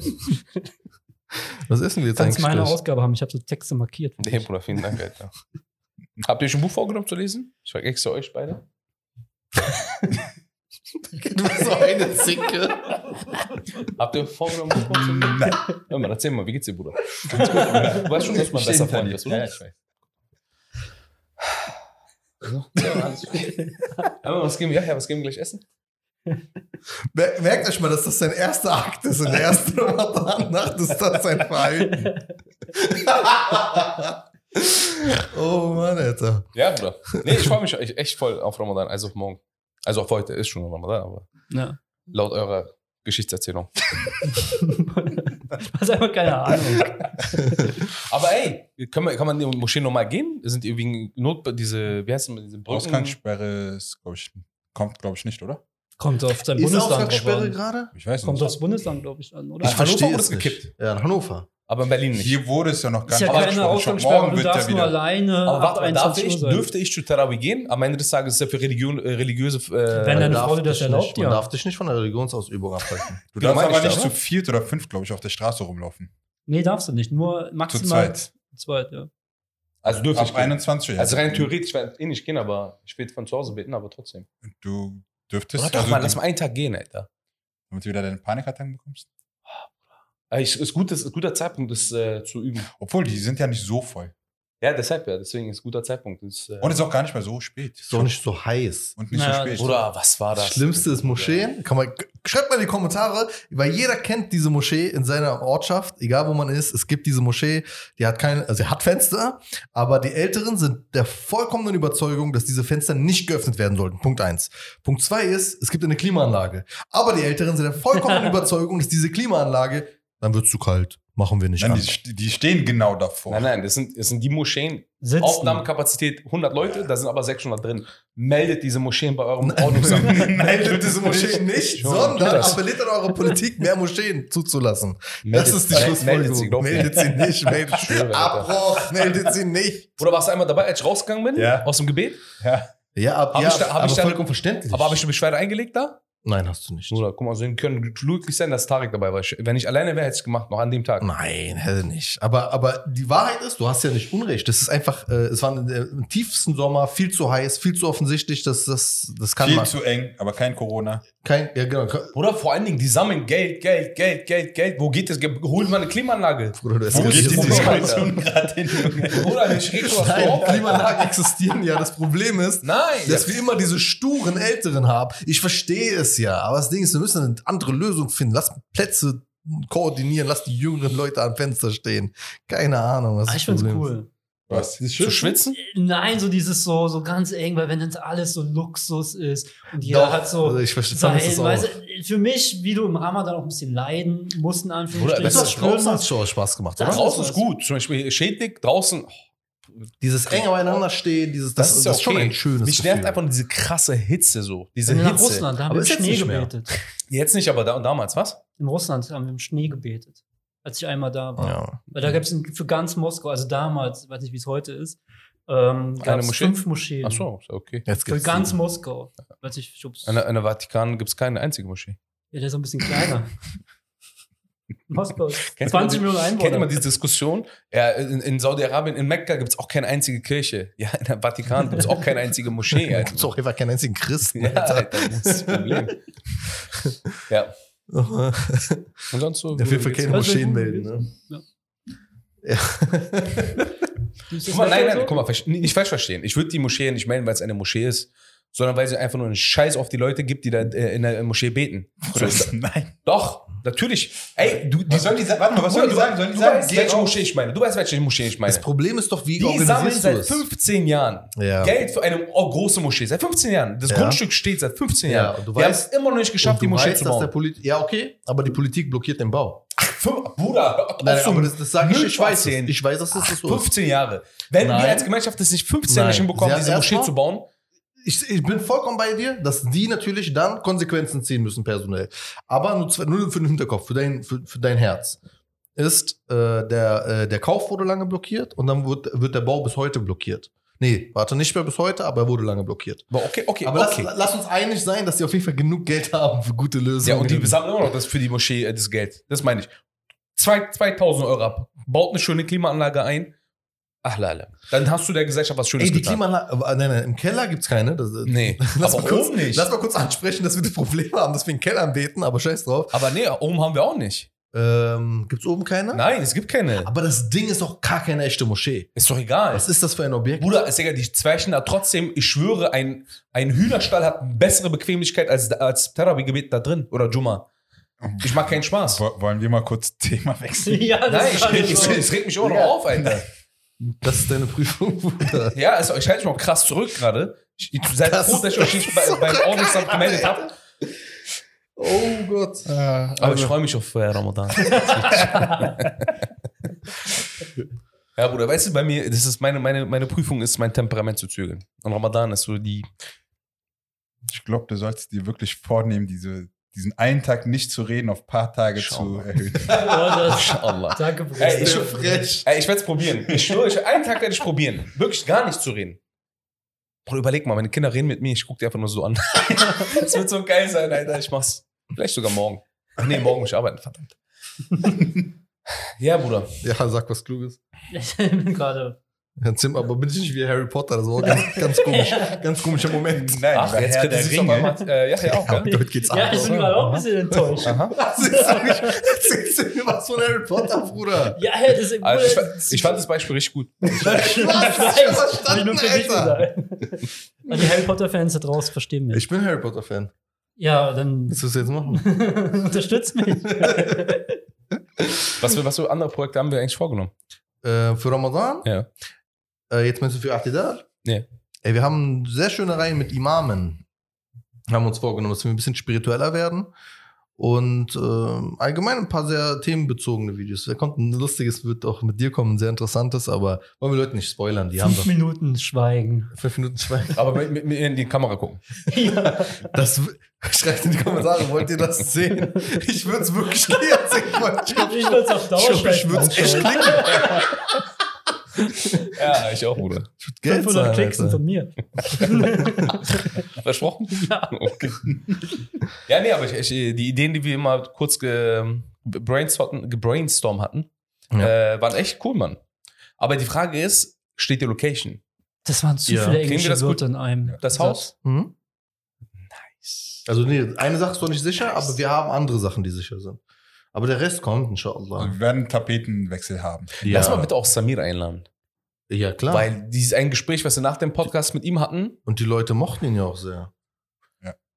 Speaker 1: Was essen wir jetzt
Speaker 3: Kannst
Speaker 1: eigentlich?
Speaker 3: meine
Speaker 1: gleich?
Speaker 3: Ausgabe haben, ich habe so Texte markiert.
Speaker 2: Nee, Bruder, vielen Dank, Alter. Habt ihr euch ein Buch vorgenommen zu lesen? Ich frage extra euch beide.
Speaker 1: Du bist so eine Zicke.
Speaker 2: Habt ihr vorgenommen, ein Buch vorzunehmen? Nein. Hör mal, erzähl mal, wie geht's dir, Bruder? Ganz gut, Bruder. Du weißt schon, dass man besser Freund ist, oder?
Speaker 5: ich weiß.
Speaker 2: Ja, alles gut. Aber was geben wir? Ja, was geben wir gleich essen?
Speaker 1: Mer- Merkt euch mal, dass das sein erster Akt ist. In der ersten Ramadan-Nacht ist das sein Verhalten. oh Mann, Alter.
Speaker 2: Ja, Bruder. Nee, ich freue mich echt echt voll auf Ramadan, also auf morgen. Also auf heute ist schon Ramadan, aber
Speaker 3: Ja.
Speaker 2: laut eurer Geschichtserzählung.
Speaker 3: Hast einfach keine Ahnung.
Speaker 2: Aber ey, kann man, kann man in die Moschee nochmal gehen? Sind die wegen Not, diese, wie heißt das, diese Brücken?
Speaker 4: Ausgangssperre ist, glaube ich, kommt, glaube ich, nicht, oder?
Speaker 3: Kommt auf sein
Speaker 1: Ist
Speaker 3: Bundesland drauf
Speaker 1: Ausgangssperre
Speaker 3: an.
Speaker 1: gerade?
Speaker 4: Ich weiß
Speaker 3: Kommt
Speaker 4: nicht.
Speaker 3: aufs Bundesland, glaube ich, an, oder?
Speaker 2: Ich Hannover
Speaker 1: verstehe
Speaker 2: wurde
Speaker 1: es
Speaker 2: gekippt.
Speaker 1: Ja, in Hannover.
Speaker 2: Aber in Berlin nicht.
Speaker 4: Hier wurde es ja noch gar
Speaker 3: ist ja
Speaker 4: nicht
Speaker 3: keine Ausgangssperre,
Speaker 4: morgen
Speaker 3: du
Speaker 4: wird ja
Speaker 3: darfst nur
Speaker 4: wieder.
Speaker 3: alleine
Speaker 2: aber
Speaker 3: ab
Speaker 2: warte mal, darf
Speaker 3: 21
Speaker 2: ich,
Speaker 3: sein.
Speaker 2: dürfte ich zu Tarawih gehen? Am Ende des Tages ist ja für Religion, äh, religiöse. Äh,
Speaker 3: Wenn deine
Speaker 1: Man
Speaker 3: Frau das erlaubt,
Speaker 1: nicht, Man
Speaker 3: ja.
Speaker 1: darf dich nicht von der Religionsausübung abhalten.
Speaker 4: Du darfst aber
Speaker 2: ich
Speaker 4: nicht zu viert oder fünf, glaube ich, auf der Straße rumlaufen.
Speaker 3: Nee, darfst du nicht. Nur
Speaker 4: Zu
Speaker 3: maximal
Speaker 4: zweit.
Speaker 3: zweit, ja.
Speaker 2: also dürfte ich
Speaker 4: Ab
Speaker 2: gehen.
Speaker 4: 21 ja.
Speaker 2: Also rein theoretisch werde eh nicht gehen, aber ich will von zu Hause beten, aber trotzdem.
Speaker 4: Du dürftest,
Speaker 2: doch
Speaker 4: also,
Speaker 2: mal, lass mal einen Tag gehen, Alter.
Speaker 4: damit du wieder deine Panikattacken bekommst.
Speaker 2: Äh, Ich, ist, gut, ist ein guter Zeitpunkt, das äh, zu üben.
Speaker 4: Obwohl, die sind ja nicht so voll.
Speaker 2: Ja, deshalb ja, deswegen ist ein guter Zeitpunkt. Das, äh,
Speaker 4: Und es ist auch gar nicht mehr so spät.
Speaker 1: Ist doch nicht so heiß.
Speaker 4: Und nicht
Speaker 3: Naja,
Speaker 4: so spät.
Speaker 2: Bruder, was war das?
Speaker 1: Das Schlimmste ist Moscheen. Kann man, schreibt mal in die Kommentare, weil jeder kennt diese Moschee in seiner Ortschaft, egal wo man ist. Es gibt diese Moschee, die hat keine, also sie hat Fenster, aber die Älteren sind der vollkommenen Überzeugung, dass diese Fenster nicht geöffnet werden sollten. Punkt eins. Punkt zwei ist, es gibt eine Klimaanlage. Aber die Älteren sind der vollkommenen Überzeugung, dass diese Klimaanlage, dann wird es zu kalt. Machen wir nicht
Speaker 4: Nein,
Speaker 1: an.
Speaker 4: die, die stehen genau davor.
Speaker 2: Nein, nein, das sind, das sind die Moscheen.
Speaker 3: Sitzen.
Speaker 2: Aufnahmekapazität 100 Leute, da sind aber 600 drin. Meldet diese Moscheen bei eurem Ordnungsamt.
Speaker 1: Meldet diese Moscheen nicht, sondern appelliert an eure Politik, mehr Moscheen zuzulassen.
Speaker 2: Meldet-
Speaker 1: das ist die
Speaker 2: äh, meldet sie,
Speaker 1: Schlussfolgerung. Meldet sie nicht, meldet
Speaker 2: schwöre.
Speaker 1: Abbruch, meldet sie nicht.
Speaker 2: Oder warst du einmal dabei, als ich rausgegangen bin?
Speaker 4: Ja.
Speaker 2: Aus dem Gebet?
Speaker 4: Ja.
Speaker 1: Ja, ab,
Speaker 2: Hab
Speaker 1: ja
Speaker 2: ich da- hab
Speaker 1: aber
Speaker 2: ich da-
Speaker 1: vollkommen verständlich.
Speaker 2: Aber habe ich eine Beschwerde eingelegt da?
Speaker 1: Nein, hast du nicht.
Speaker 2: Bruder, guck mal, so können glücklich sein, dass Tarek dabei war. Wenn ich alleine wäre, hätte ich es gemacht, noch an dem Tag.
Speaker 1: Nein, hätte nicht. Aber, aber die Wahrheit ist, du hast ja nicht Unrecht. Das ist einfach, äh, es war äh, im tiefsten Sommer viel zu heiß, viel zu offensichtlich, dass das, das kann
Speaker 4: Viel
Speaker 1: man.
Speaker 4: zu eng, aber kein Corona.
Speaker 1: Kein, ja, genau.
Speaker 2: Bruder, vor allen Dingen, die sammeln Geld, Geld, Geld, Geld, Geld. Wo geht das? Holen wir eine Klimaanlage.
Speaker 1: Bruder, du
Speaker 2: Wo geht die
Speaker 1: das
Speaker 2: Diskussion
Speaker 4: gerade hin?
Speaker 2: Bruder, ich rede sowas
Speaker 1: Nein. Klimaanlagen existieren ja. Das Problem ist,
Speaker 2: Nein.
Speaker 1: dass wir immer diese sturen Älteren haben. Ich verstehe es ja, aber das Ding ist, wir müssen eine andere Lösung finden. Lass Plätze koordinieren, lass die jüngeren Leute am Fenster stehen. Keine Ahnung, was
Speaker 3: Ah,
Speaker 1: das
Speaker 3: ich find's
Speaker 1: ist.
Speaker 3: cool.
Speaker 4: Was?
Speaker 2: Zu schwitzen?
Speaker 3: Nein, so dieses so, so ganz eng, weil wenn dann alles so Luxus ist und jeder
Speaker 1: Doch,
Speaker 3: hat so
Speaker 1: also ich verstehe
Speaker 3: sein,
Speaker 1: es auch.
Speaker 3: weißt für mich, wie du im Ramadan auch ein bisschen leiden musst, in
Speaker 2: Bruder,
Speaker 3: Anführungsstrichen.
Speaker 2: das
Speaker 1: Das
Speaker 2: ist
Speaker 1: hat
Speaker 3: spüren
Speaker 1: draußen
Speaker 3: musst.
Speaker 1: hat's schon Spaß gemacht,
Speaker 3: Das
Speaker 1: oder?
Speaker 2: Draußen
Speaker 3: ist
Speaker 2: ist gut. Zum Beispiel Schädlich, draußen. oh,
Speaker 1: Dieses eng beieinander stehen, dieses, das, das,
Speaker 2: ja
Speaker 1: ist schon
Speaker 2: okay.
Speaker 1: ein schönes
Speaker 2: Mich nervt
Speaker 1: Gefühl.
Speaker 2: einfach nur diese krasse Hitze so. Diese Hitze.
Speaker 3: Russland, da haben
Speaker 1: Aber
Speaker 3: wir im
Speaker 1: ist jetzt
Speaker 3: Schnee gebetet.
Speaker 2: Jetzt nicht, aber da und damals, was?
Speaker 3: In Russland haben wir im Schnee gebetet, als ich einmal da war.
Speaker 1: Ja.
Speaker 3: Weil da gab es für ganz Moskau, also damals, ich weiß nicht, wie es heute ist, ähm, gab es
Speaker 2: Moschee?
Speaker 3: fünf Moscheen.
Speaker 2: Ach so, ist okay.
Speaker 1: Jetzt
Speaker 3: Für ganz Moskau. Weiß ich,
Speaker 2: In der, in der Vatikan gibt es keine einzige Moschee.
Speaker 3: Ja, der ist auch ein bisschen kleiner. Moskau.
Speaker 2: Kennt
Speaker 3: 20
Speaker 2: ihr die-
Speaker 3: Millionen Einwohner.
Speaker 2: Kennt mal diese Diskussion? Ja, in, in Saudi-Arabien, in Mekka gibt es auch keine einzige Kirche. Ja, in der Vatikan gibt es auch keine einzige Moschee.
Speaker 1: Da
Speaker 2: Alter.
Speaker 1: gibt es auch einfach keinen einzigen Christen.
Speaker 2: Ja, Alter, das ist das Problem. ja, und sonst so.
Speaker 1: Jeden Fall keine Moscheen melden. Ne?
Speaker 3: Ja.
Speaker 1: Ja.
Speaker 2: Guck mal, nein, nein, guck mal, nicht falsch verstehen. Ich würde die Moschee nicht melden, weil es eine Moschee ist, sondern weil sie einfach nur einen Scheiß auf die Leute gibt, die da äh, in der Moschee beten.
Speaker 4: Nein.
Speaker 2: doch, natürlich. Ey, du,
Speaker 4: Was sollen die sagen? Warte mal, was sollen die sagen? Sollen die
Speaker 2: du
Speaker 4: sagen,
Speaker 2: weißt, welche
Speaker 4: raus?
Speaker 2: Moschee ich meine. Du weißt, welche Moschee ich meine.
Speaker 1: Das Problem ist doch, wie
Speaker 2: Die sammeln
Speaker 1: organisierst du
Speaker 2: seit
Speaker 1: es?
Speaker 2: 15 Jahren
Speaker 1: Ja.
Speaker 2: Geld für eine oh, große Moschee. Seit 15 Jahren. Das
Speaker 1: Ja.
Speaker 2: Grundstück steht seit 15
Speaker 1: Ja,
Speaker 2: Jahren.
Speaker 1: und du
Speaker 2: Wir haben
Speaker 1: weißt-
Speaker 2: es immer noch nicht geschafft, die Moschee
Speaker 1: weißt,
Speaker 2: zu
Speaker 1: dass
Speaker 2: bauen.
Speaker 1: ja, okay, aber die Politik blockiert den Bau.
Speaker 2: Fünf, Bruder, auf
Speaker 1: Nein, aber das, das sage ich, ich weiß es. Ich weiß, dass das
Speaker 2: Ach,
Speaker 1: so ist.
Speaker 2: 15 Jahre. Wenn
Speaker 1: Nein.
Speaker 2: wir als Gemeinschaft das nicht 15 Jahre hinbekommen, diese Moschee zu bauen,
Speaker 1: Ich, ich bin vollkommen bei dir, dass die natürlich dann Konsequenzen ziehen müssen, personell. Aber nur, zwei- nur für den Hinterkopf, für dein, für, für dein Herz. Ist, äh, der, äh, der Kauf wurde lange blockiert und dann wird, wird der Bau bis heute blockiert. Nee, warte, nicht mehr bis heute, aber er wurde lange blockiert.
Speaker 2: aber okay, okay,
Speaker 1: Aber
Speaker 2: okay.
Speaker 1: lass, lass uns einig sein, dass die auf jeden Fall genug Geld haben für gute Lösungen.
Speaker 2: ja, und die sammeln immer noch das für die Moschee, äh, das Geld. Das meine ich. Zwei, 2000 Euro ab. Baut eine schöne Klimaanlage ein. Ach, lala. Dann hast du der Gesellschaft was Schönes
Speaker 1: Ey, die
Speaker 2: getan.
Speaker 1: Klimaanlage, aber, nein, nein, im Keller gibt's keine. Das,
Speaker 2: Nee,
Speaker 1: lass
Speaker 2: aber
Speaker 1: mal kurz,
Speaker 2: oben nicht.
Speaker 1: Lass mal kurz ansprechen, dass wir das Problem haben, dass wir in Keller beten, aber scheiß drauf.
Speaker 2: Aber nee, oben haben wir auch nicht.
Speaker 1: Ähm, gibt's oben keine?
Speaker 2: Nein, es gibt keine.
Speaker 1: Aber das Ding ist doch gar keine echte Moschee.
Speaker 2: Ist doch egal.
Speaker 1: Was ist das für ein Objekt?
Speaker 2: Bruder, ist egal, die Zweichen da trotzdem, ich schwöre, ein, ein Hühnerstall hat bessere Bequemlichkeit als, als Terabi-Gebet da drin. Oder Juma. Ich mag keinen Spaß.
Speaker 4: Wo- Wollen wir mal kurz Thema wechseln?
Speaker 3: Ja, das
Speaker 2: Nein,
Speaker 3: ist
Speaker 2: ich, ich, es regt mich auch noch
Speaker 1: Ja.
Speaker 2: auf, Alter.
Speaker 1: Das ist deine Prüfung, Bruder.
Speaker 2: Ja, also ich halte mich auch krass zurück gerade. Seid
Speaker 1: Das
Speaker 2: froh, dass ich euch nicht bei, beim Ordnungsamt gemeldet habe.
Speaker 1: Oh Gott.
Speaker 2: Aber ich freue mich auf äh, Ramadan. ja, Bruder, weißt du, bei mir, das ist meine, meine, meine Prüfung ist, mein Temperament zu zügeln. Und Ramadan ist so die.
Speaker 4: Ich glaube, du sollst dir wirklich vornehmen, diese, diesen einen Tag nicht zu reden, auf ein paar Tage
Speaker 2: Schau
Speaker 4: zu erhöhen.
Speaker 3: Oh, das,
Speaker 2: Inshallah.
Speaker 3: danke, Bruder.
Speaker 2: Ey, ich-
Speaker 1: frech.
Speaker 2: Ey, ich werde es probieren. Ich schwöre, ich, einen Tag werde ich probieren. Wirklich gar nicht zu reden. Bruder, überleg mal, meine Kinder reden mit mir, ich gucke die einfach nur so an. Es wird so geil sein, Alter. Ich mach's. Vielleicht sogar morgen. Ach nee, morgen muss ich arbeiten, verdammt. ja, Bruder.
Speaker 1: Ja, sag was Kluges.
Speaker 3: ich bin gerade.
Speaker 1: Herr Zim, aber bin ich nicht wie Harry Potter? Das war auch ganz, ganz komisch. Ganz komischer Moment.
Speaker 4: Nein,
Speaker 2: Ach, jetzt
Speaker 4: Herr der
Speaker 2: auf einmal. Äh, ja, ja, auch,
Speaker 1: Ja,
Speaker 2: gell?
Speaker 1: geht's
Speaker 3: Ja,
Speaker 1: ab.
Speaker 3: ich bin gerade auch ein bisschen enttäuscht.
Speaker 2: Aha.
Speaker 1: Erzählst du mir was von Harry Potter, Bruder?
Speaker 3: Ja, das ist
Speaker 2: Also ich, ich fand das Beispiel richtig gut.
Speaker 3: ich
Speaker 1: Was?
Speaker 3: weiß,
Speaker 1: Ich hab
Speaker 3: hab ich
Speaker 1: verstanden, Alter.
Speaker 3: Aber die Harry Potter-Fans da draußen verstehen mich.
Speaker 1: Ich bin Harry Potter-Fan.
Speaker 3: ja, dann
Speaker 1: Was willst du jetzt machen?
Speaker 3: unterstützt mich.
Speaker 2: Was für, was für andere Projekte haben wir eigentlich vorgenommen?
Speaker 1: äh, für Ramadan?
Speaker 2: Ja.
Speaker 1: Äh, jetzt meinst du für Atidal?
Speaker 2: Ja.
Speaker 1: Ey, wir haben sehr schöne Reihen mit Imamen. Haben uns vorgenommen, dass wir ein bisschen spiritueller werden. Und ähm, allgemein ein paar sehr themenbezogene Videos. Da kommt ein lustiges, wird auch mit dir kommen, ein sehr interessantes, aber wollen wir Leute nicht spoilern. Die haben
Speaker 3: Fünf
Speaker 1: doch
Speaker 3: Minuten Schweigen.
Speaker 1: fünf Minuten Schweigen.
Speaker 2: Aber mit, mit, mit in die Kamera gucken.
Speaker 3: ja.
Speaker 1: Das schreibt in die Kommentare, wollt ihr das sehen? Ich würde es wirklich gerne sehen. Ich
Speaker 3: Ich würde es auf Dauer
Speaker 1: ich, ich würde es echt klicken.
Speaker 2: Ja, ich auch, Bruder.
Speaker 1: Geld
Speaker 3: 500
Speaker 1: zahlen,
Speaker 3: Klicks sind von mir.
Speaker 2: Versprochen?
Speaker 3: Ja.
Speaker 2: Okay. Ja, nee, aber ich, ich, die Ideen, die wir immer kurz ge, brainstorm, gebrainstormt hatten,
Speaker 1: Ja.
Speaker 2: äh, waren echt cool, Mann. Aber die Frage ist, steht die Location?
Speaker 3: Das waren zu
Speaker 1: Ja.
Speaker 3: viele
Speaker 2: Kriegen wir
Speaker 3: englische
Speaker 2: das gut?
Speaker 3: Wörter in einem.
Speaker 2: Das. Haus?
Speaker 1: Mhm.
Speaker 2: Nice.
Speaker 1: Also nee, eine Sache ist doch nicht sicher, aber wir haben andere Sachen, die sicher sind. Aber der Rest kommt, inshallah.
Speaker 4: Wir werden einen Tapetenwechsel haben.
Speaker 1: Ja,
Speaker 2: Lass mal bitte auch Samir einladen.
Speaker 1: ja klar.
Speaker 2: Weil dieses ein Gespräch, was wir nach dem Podcast mit ihm hatten,
Speaker 1: Und die Leute mochten ihn ja auch sehr.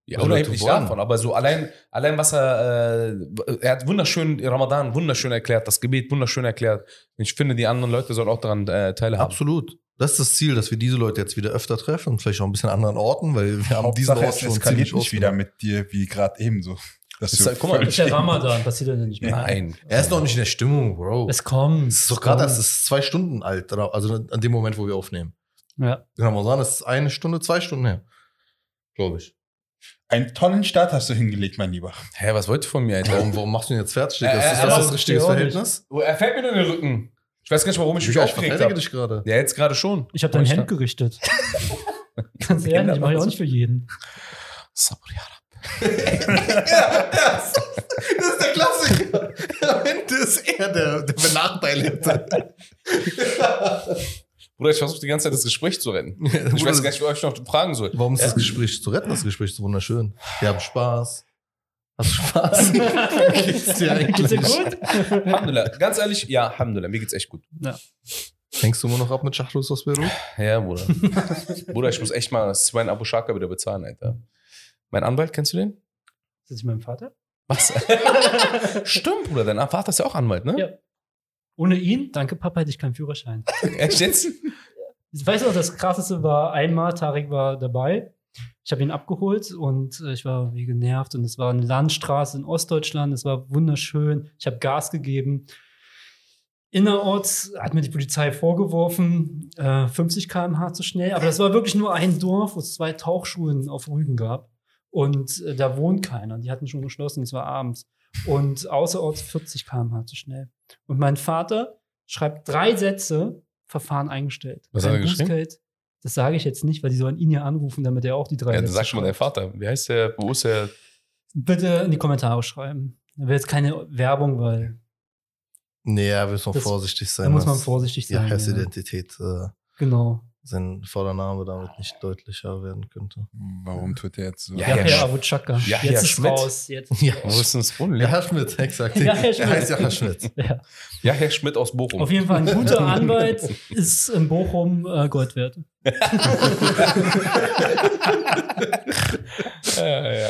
Speaker 2: ja,
Speaker 1: Also
Speaker 2: unabhängig davon, aber so allein, allein was er, äh, er hat wunderschön Ramadan wunderschön erklärt, das Gebet wunderschön erklärt. Ich finde, die anderen Leute sollen auch daran äh, teilhaben.
Speaker 1: Absolut. Das ist das Ziel, dass wir diese Leute jetzt wieder öfter treffen und vielleicht auch ein bisschen an anderen Orten, weil wir haben diesen
Speaker 4: Hauptsache,
Speaker 1: Ort
Speaker 4: es
Speaker 1: schon
Speaker 4: eskaliert
Speaker 1: ziemlich
Speaker 4: nicht wieder mit dir, wie gerade eben so. Das
Speaker 2: Ist halt- guck mal,
Speaker 3: Ist ja Ramadan, passiert ja nicht mehr.
Speaker 2: Nein.
Speaker 1: Er ist noch nicht in der Stimmung, Bro. Es
Speaker 3: Es kommt.
Speaker 1: ist doch gerade erst es ist zwei Stunden alt, also an dem Moment, wo wir aufnehmen.
Speaker 3: Ja.
Speaker 1: Ramadan ist eine Stunde, zwei Stunden her. Glaube ich.
Speaker 4: Einen tollen Start hast du hingelegt, mein Lieber.
Speaker 2: Hä, was wollt ihr von mir, Alter?
Speaker 1: Warum, warum machst du ihn jetzt fertig?
Speaker 2: Äh?
Speaker 1: Ist das das
Speaker 3: nicht.
Speaker 1: Verhältnis?
Speaker 2: Oh, er fällt mir nur in den Rücken. Ich weiß gar nicht, warum ich mich
Speaker 1: ich
Speaker 2: aufgeregt habe.
Speaker 1: dich gerade.
Speaker 2: Ja, jetzt gerade schon.
Speaker 3: Ich habe dein Hemd gerichtet. Ganz ehrlich, mache ich auch nicht für jeden.
Speaker 2: Sabr, ja
Speaker 1: ja, das ist der Klassiker. Am Ende ist er der, der Benachteiligte.
Speaker 2: Bruder, ich versuche die ganze Zeit das Gespräch zu retten. Ich
Speaker 1: Bruder,
Speaker 2: weiß gar nicht, was ich noch fragen soll.
Speaker 1: Warum ist das Gespräch zu retten? Das Gespräch ist wunderschön. Wir haben Spaß. Hast du Spaß? Geht's dir eigentlich?
Speaker 3: Geht's dir gut?
Speaker 2: Alhamdulillah. Ganz ehrlich, ja, Alhamdulillah, mir geht's echt gut.
Speaker 3: Ja.
Speaker 1: Hängst du immer noch ab mit Schachlus aus Peru?
Speaker 2: Ja, Bruder. Bruder, ich muss echt mal Sven Abu Shaka wieder bezahlen, Alter. Mein Anwalt, kennst du den?
Speaker 3: Ist das mein Vater?
Speaker 2: Was? Stimmt, Bruder, dein Vater ist ja auch Anwalt, ne?
Speaker 3: Ja. Ohne ihn, danke Papa, hätte ich keinen Führerschein.
Speaker 2: Echt jetzt?
Speaker 3: Ich weiß noch, das krasseste war einmal, Tarek war dabei. Ich habe ihn abgeholt und äh, ich war wie genervt und es war eine Landstraße in Ostdeutschland, es war wunderschön. Ich habe Gas gegeben. Innerorts hat mir die Polizei vorgeworfen, äh, 50 km/h zu schnell, aber das war wirklich nur ein Dorf, wo es zwei Tauchschulen auf Rügen gab und äh, da wohnt keiner. Die hatten schon geschlossen, es war abends. Und außerorts 40 km/h zu schnell. Und mein Vater schreibt drei Sätze, Verfahren eingestellt.
Speaker 2: Was hat
Speaker 3: Kein
Speaker 2: er geschrieben?
Speaker 3: Bußgeld. Das sage ich jetzt nicht, weil die sollen ihn ja anrufen, damit er auch die drei
Speaker 2: Ja, dann
Speaker 3: Sätze
Speaker 2: sag schon mal dein
Speaker 3: schreibt.
Speaker 2: Vater. Wie heißt der? Wo ist der?
Speaker 3: Bitte in die Kommentare schreiben. Da wäre jetzt keine Werbung, weil
Speaker 1: Nee, ja, wir müssen
Speaker 3: Das-
Speaker 1: vorsichtig sein.
Speaker 3: da muss man vorsichtig sein. Ja.
Speaker 1: Heißidentität, äh,
Speaker 3: Genau.
Speaker 1: Sein Vorname damit nicht deutlicher werden könnte.
Speaker 4: Warum tut er jetzt so?
Speaker 2: Ja,
Speaker 3: Ja,
Speaker 2: Herr
Speaker 3: Herr
Speaker 2: Sch-
Speaker 3: Abu Chaka.
Speaker 2: Ja, Herr
Speaker 3: jetzt ist
Speaker 2: Schmidt.
Speaker 3: raus. Jetzt.
Speaker 1: Ja,
Speaker 2: Wo ist denn das Wohnen?
Speaker 1: ja Herr Schmidt, exakt.
Speaker 3: Ja, Herr
Speaker 1: Er
Speaker 3: Schmidt.
Speaker 1: heißt ja Herr Schmidt.
Speaker 3: Ja.
Speaker 2: Ja, Herr Schmidt aus Bochum.
Speaker 3: Auf jeden Fall ein guter Anwalt ist in Bochum äh, Gold wert.
Speaker 2: Ja, ja.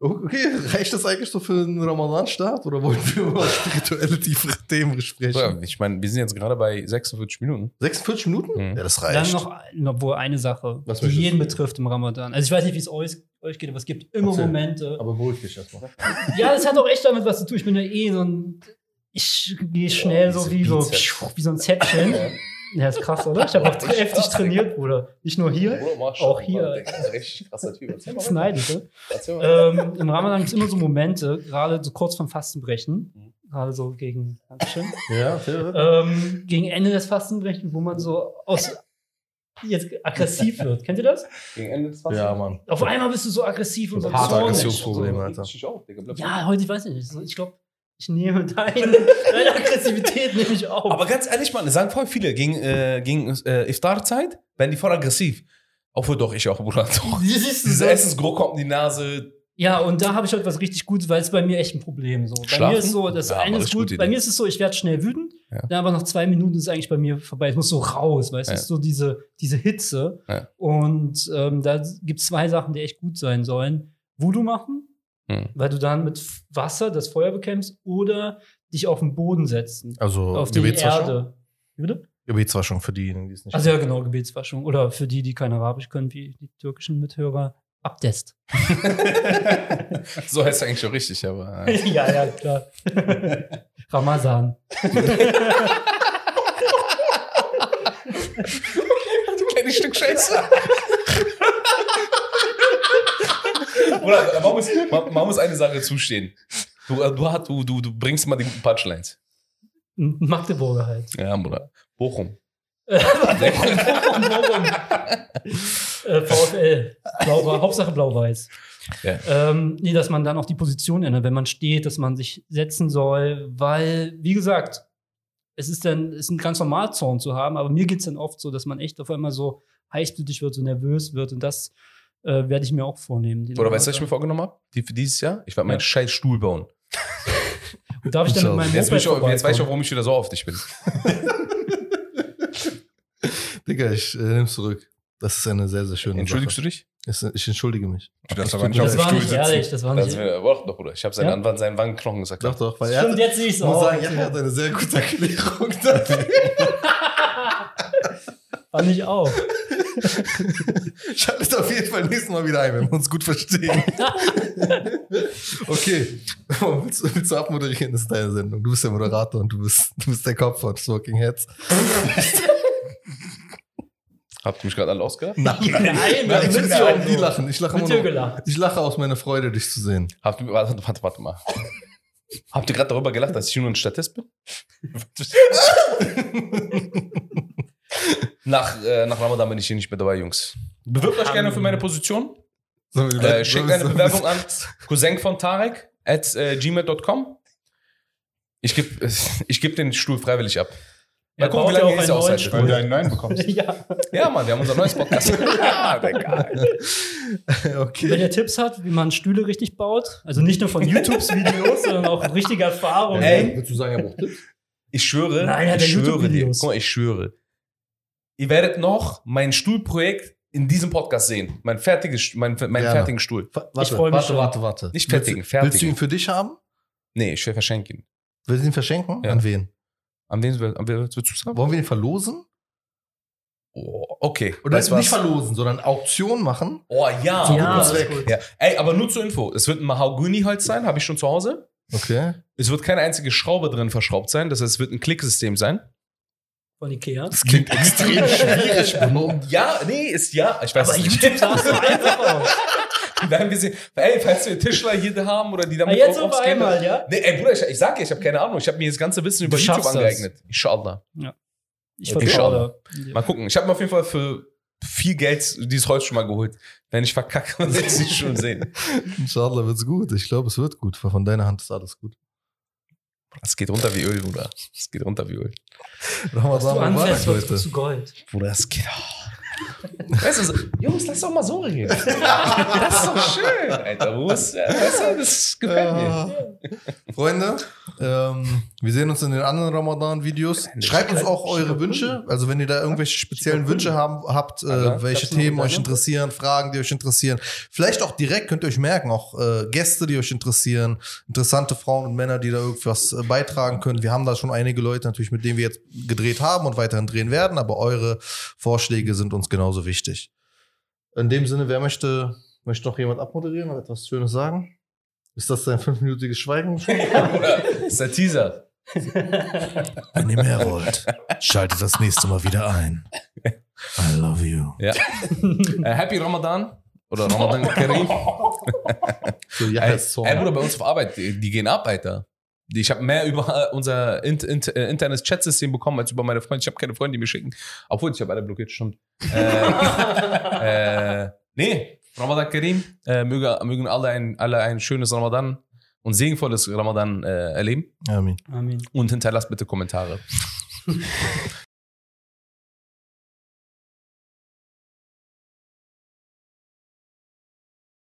Speaker 1: Okay, reicht das eigentlich so für den Ramadan-Start oder wollen wir über spirituelle, tiefere Themen sprechen?
Speaker 2: Ja, Ich meine, wir sind jetzt gerade bei 46 Minuten.
Speaker 1: 46 Minuten?
Speaker 2: Mhm.
Speaker 1: Ja, das
Speaker 3: Dann
Speaker 1: reicht.
Speaker 3: noch, noch wohl eine Sache,
Speaker 1: Was
Speaker 3: die jeden
Speaker 1: du?
Speaker 3: betrifft im Ramadan. Also ich weiß nicht, wie es euch, euch geht, aber es gibt immer
Speaker 1: Erzähl.
Speaker 3: Momente.
Speaker 1: Aber beruhig dich erstmal.
Speaker 3: Ja, das hat auch echt damit was zu tun. Ich bin ja eh so ein. Ich gehe schnell so
Speaker 2: diese
Speaker 3: wie so, wie so ein Zäpfchen. Ja, ist krass, oder? Ich habe auch heftig trainiert, Bruder. Nicht nur hier. Auch hier.
Speaker 2: Das ist echt krasser Typ.
Speaker 3: Neidisch, ne? Ähm, Im Ramadan gibt es immer so Momente, gerade so kurz vorm Fastenbrechen,
Speaker 2: Mhm.
Speaker 3: gerade so gegen, Dankeschön,
Speaker 1: Ja,
Speaker 3: ähm, gegen Ende des Fastenbrechens, wo man so aus jetzt aggressiv wird. Kennt ihr das?
Speaker 2: Gegen Ende des Fastens?
Speaker 1: Ja, Mann.
Speaker 3: Auf einmal bist du so aggressiv und so
Speaker 1: Harte
Speaker 3: zornig.
Speaker 1: Aggressionsprobleme, Alter.
Speaker 3: Ja, heute weiß ich nicht. Ich glaube, ich nehme deine, deine Aggressivität nehme ich auf.
Speaker 2: Aber ganz ehrlich, Mann, das sagen voll viele, gegen, äh, gegen äh, Iftar-Zeit werden die voll aggressiv. Obwohl doch, ich auch, Bruder. Doch. Dieser
Speaker 3: so?
Speaker 2: Essensgeruch kommt in die Nase.
Speaker 3: Ja, und da habe ich heute was richtig Gutes, weil es bei mir echt ein Problem so. Bei
Speaker 2: Schlafen?
Speaker 3: mir ist so, das
Speaker 2: Ja,
Speaker 3: eine ist gut, bei mir ist es so, ich werde schnell wütend,
Speaker 2: Ja.
Speaker 3: dann aber nach zwei Minuten ist es eigentlich bei mir vorbei. Ich muss so raus, weißt du,
Speaker 2: Ja.
Speaker 3: es ist so diese, diese Hitze.
Speaker 2: Ja.
Speaker 3: Und ähm, da gibt es zwei Sachen, die echt gut sein sollen. Voodoo machen,
Speaker 2: Hm.
Speaker 3: weil du dann mit Wasser das Feuer bekämpfst oder dich auf den Boden setzen.
Speaker 1: Also
Speaker 3: auf die. Erde. Wie bitte?
Speaker 1: Gebetswaschung für diejenigen, die es nicht
Speaker 3: Also ja, genau, Gebetswaschung. Oder für die, die kein Arabisch können, wie die türkischen Mithörer, Abdest.
Speaker 2: so heißt es eigentlich schon richtig, aber. Äh.
Speaker 3: ja, ja, klar. Ramazan.
Speaker 2: du kleines Stück Scheiße. Bruder, man muss, man, man muss eine Sache zustehen. Du, äh, du, du, du, bringst immer die Punchlines.
Speaker 3: Magdeburger halt.
Speaker 2: Ja, Bruder. Bochum.
Speaker 3: Bochum. äh, VfL. Blau, Hauptsache blau-weiß.
Speaker 2: Ja.
Speaker 3: Ähm, nee, dass man dann auch die Position ändert, wenn man steht, dass man sich setzen soll, weil, wie gesagt, es ist dann, es ist ein ganz normal Zorn zu haben, aber mir geht es dann oft so, dass man echt auf einmal so heißblütig wird, so nervös wird und das äh, werde ich mir auch vornehmen.
Speaker 2: Oder weißt du, was ich mir vorgenommen habe? Die für dieses Jahr? Ich werde meinen
Speaker 3: Ja.
Speaker 2: scheiß Stuhl bauen.
Speaker 3: Und darf ich dann mit meinem
Speaker 2: Jetzt,
Speaker 3: Moped
Speaker 2: ich, auch- jetzt weiß ich auch, warum ich wieder so auf dich bin.
Speaker 1: Digga, ich äh, nehm's zurück. Das ist eine sehr, sehr schöne
Speaker 2: Entschuldigst
Speaker 1: Sache.
Speaker 2: du dich?
Speaker 1: Ich entschuldige mich.
Speaker 4: Du darfst
Speaker 1: Das
Speaker 4: aber nicht
Speaker 3: Das
Speaker 4: dem
Speaker 3: war
Speaker 4: Stuhl
Speaker 3: nicht
Speaker 4: sitzen.
Speaker 3: ehrlich, das war
Speaker 2: Das
Speaker 3: nicht
Speaker 2: wäre doch, Bruder. Ich habe seinen,
Speaker 3: Ja?
Speaker 2: Anwalt, seinen Wangenknochen gesagt.
Speaker 1: Doch, doch, weil er
Speaker 3: Stimmt,
Speaker 1: hat,
Speaker 3: jetzt sehe ich
Speaker 1: ich
Speaker 3: es
Speaker 1: muss
Speaker 3: auch.
Speaker 1: sagen, er hat eine sehr gute Erklärung dafür.
Speaker 3: Fand ich auch.
Speaker 1: Schaltet auf jeden Fall nächstes Mal wieder ein, wenn wir uns gut verstehen. okay. Willst, du- willst du abmoderieren? Das ist deine Sendung. Du bist der Moderator und du bist, du bist der Kopf von Smoking Heads.
Speaker 2: Habt ihr mich gerade alle ausgelacht?
Speaker 1: Nein,
Speaker 3: Nein,
Speaker 1: nein,
Speaker 3: nein,
Speaker 1: ich will
Speaker 3: nein,
Speaker 1: ja auch lachen. Ich lache
Speaker 3: gelacht.
Speaker 1: Ich lache aus meiner Freude, dich zu sehen.
Speaker 2: Habt ihr, warte, warte, warte mal. Habt ihr gerade darüber gelacht, dass ich nur ein Statist bin? Nach, äh, nach Ramadan bin ich hier nicht mehr dabei, Jungs. Bewirbt euch gerne für meine Position. Äh,
Speaker 1: Leute-
Speaker 2: schick
Speaker 1: sollen wir-
Speaker 2: deine Bewerbung an Cousin von Tarek at äh, gmail.com. Ich gebe ich geb den Stuhl freiwillig ab. Mal
Speaker 3: Er
Speaker 2: gucken, wie
Speaker 3: ja
Speaker 2: lange
Speaker 3: neuen
Speaker 2: aushaltet.
Speaker 4: Weil du einen neuen bekommst.
Speaker 3: ja.
Speaker 2: Ja, Mann, wir haben unser neues Podcast. ja.
Speaker 3: Wenn
Speaker 1: okay.
Speaker 3: ihr Tipps habt, wie man Stühle richtig baut, also nicht nur von YouTubes-Videos, sondern auch richtige Erfahrungen.
Speaker 2: Ey.
Speaker 1: Willst du sagen, er braucht Tipps?
Speaker 2: Ich schwöre,
Speaker 3: Nein, hat
Speaker 2: ich
Speaker 3: ja
Speaker 2: schwöre dir,
Speaker 3: YouTube-Videos.
Speaker 2: guck mal, ich schwöre. Ihr werdet noch mein Stuhlprojekt in diesem Podcast sehen. Mein fertiges, mein, meinen
Speaker 1: Gerne.
Speaker 2: fertigen Stuhl.
Speaker 1: Wa- Warte,
Speaker 3: freu mich
Speaker 1: warte,
Speaker 3: schon.
Speaker 1: warte, warte.
Speaker 2: Nicht fertigen,
Speaker 1: willst, du-
Speaker 2: fertigen.
Speaker 1: Willst du ihn für dich haben?
Speaker 2: Nee, ich will verschenken.
Speaker 1: Willst du ihn verschenken?
Speaker 2: Ja.
Speaker 1: An wen?
Speaker 2: An wen, willst du sagen?
Speaker 1: Wollen wir ihn verlosen?
Speaker 2: Oh, okay.
Speaker 1: Oder
Speaker 2: weißt du
Speaker 1: nicht
Speaker 2: was?
Speaker 1: verlosen, sondern Auktion machen?
Speaker 2: Oh ja.
Speaker 1: Zum
Speaker 3: Ja, gut.
Speaker 2: ja. Ey, aber nur zur Info. Es wird ein Mahagoni-Holz sein, habe ich schon zu Hause.
Speaker 1: Okay.
Speaker 2: Es wird keine einzige Schraube drin verschraubt sein. Das heißt, es wird ein Klicksystem sein.
Speaker 3: Von Ikea.
Speaker 1: Das klingt extrem schwierig.
Speaker 2: Ja, nee, ist ja. Ich weiß
Speaker 3: Aber
Speaker 2: es nicht.
Speaker 3: YouTube sah so einfach aus.
Speaker 2: Werden wir sehen. Ey, falls wir Tischler hier haben oder die
Speaker 3: Ah,
Speaker 2: damit
Speaker 3: jetzt
Speaker 2: auch
Speaker 3: auf
Speaker 2: aufscannen.
Speaker 3: einmal, ja?
Speaker 2: Nee, ey Bruder, ich, ich sag dir, ich habe keine Ahnung. Ich habe mir das ganze Wissen über
Speaker 3: Du
Speaker 2: YouTube
Speaker 3: das.
Speaker 2: angeeignet. Inshallah.
Speaker 3: Ich
Speaker 2: Okay,
Speaker 3: vertraue.
Speaker 2: Mal gucken. Ich habe mir auf jeden Fall für viel Geld dieses Holz schon mal geholt. Wenn ich verkacke, dann werde ich es schon sehen.
Speaker 1: Inshallah wird's gut. Ich glaube, es wird gut, von deiner Hand ist alles gut.
Speaker 2: Es geht runter wie Öl, Bruder. Es geht runter wie Öl.
Speaker 1: Ramadan
Speaker 3: Du anfährst,
Speaker 1: Mubarak,
Speaker 3: wird zu Gold.
Speaker 2: Bruder, es geht. Oh. Weißt du, so, Jungs, lass doch mal so reden. Das ist doch schön, Alter. Wo ist, weißt du, das gefällt mir.
Speaker 1: Ja. Freunde, ähm, wir sehen uns in den anderen Ramadan-Videos. Schreibt uns auch eure Wünsche. Also wenn ihr da irgendwelche speziellen Wünsche haben, habt, äh, welche Themen euch interessieren, Fragen, die euch interessieren. Vielleicht auch direkt könnt ihr euch merken, auch äh, Gäste, die euch interessieren, interessante Frauen und Männer, die da irgendwas äh, beitragen können. Wir haben da schon einige Leute natürlich, mit denen wir jetzt gedreht haben und weiterhin drehen werden, aber eure Vorschläge sind uns genauso wichtig. In dem Sinne, wer möchte, möchte noch jemand abmoderieren oder etwas Schönes sagen? Ist das dein fünfminütiges Schweigen?
Speaker 2: Ist der Teaser.
Speaker 1: Wenn ihr mehr wollt, schaltet das nächste Mal wieder ein. I love you.
Speaker 2: Ja. Äh, Happy Ramadan. Oder Ramadan Karim.
Speaker 1: So, ja,
Speaker 2: Ey, ey, Bruder, bei uns auf Arbeit, die, die gehen ab, Alter. Ich habe mehr über unser int, int, äh, internes Chatsystem bekommen als über meine Freunde. Ich habe keine Freunde, die mir schicken. Obwohl, ich habe alle blockiert, stimmt. Äh, äh, nee, Ramadan Karim. Äh, möge, mögen alle ein, alle ein schönes Ramadan und segenvolles Ramadan äh, erleben.
Speaker 1: Amen.
Speaker 3: Amen.
Speaker 2: Und hinterlasst bitte Kommentare.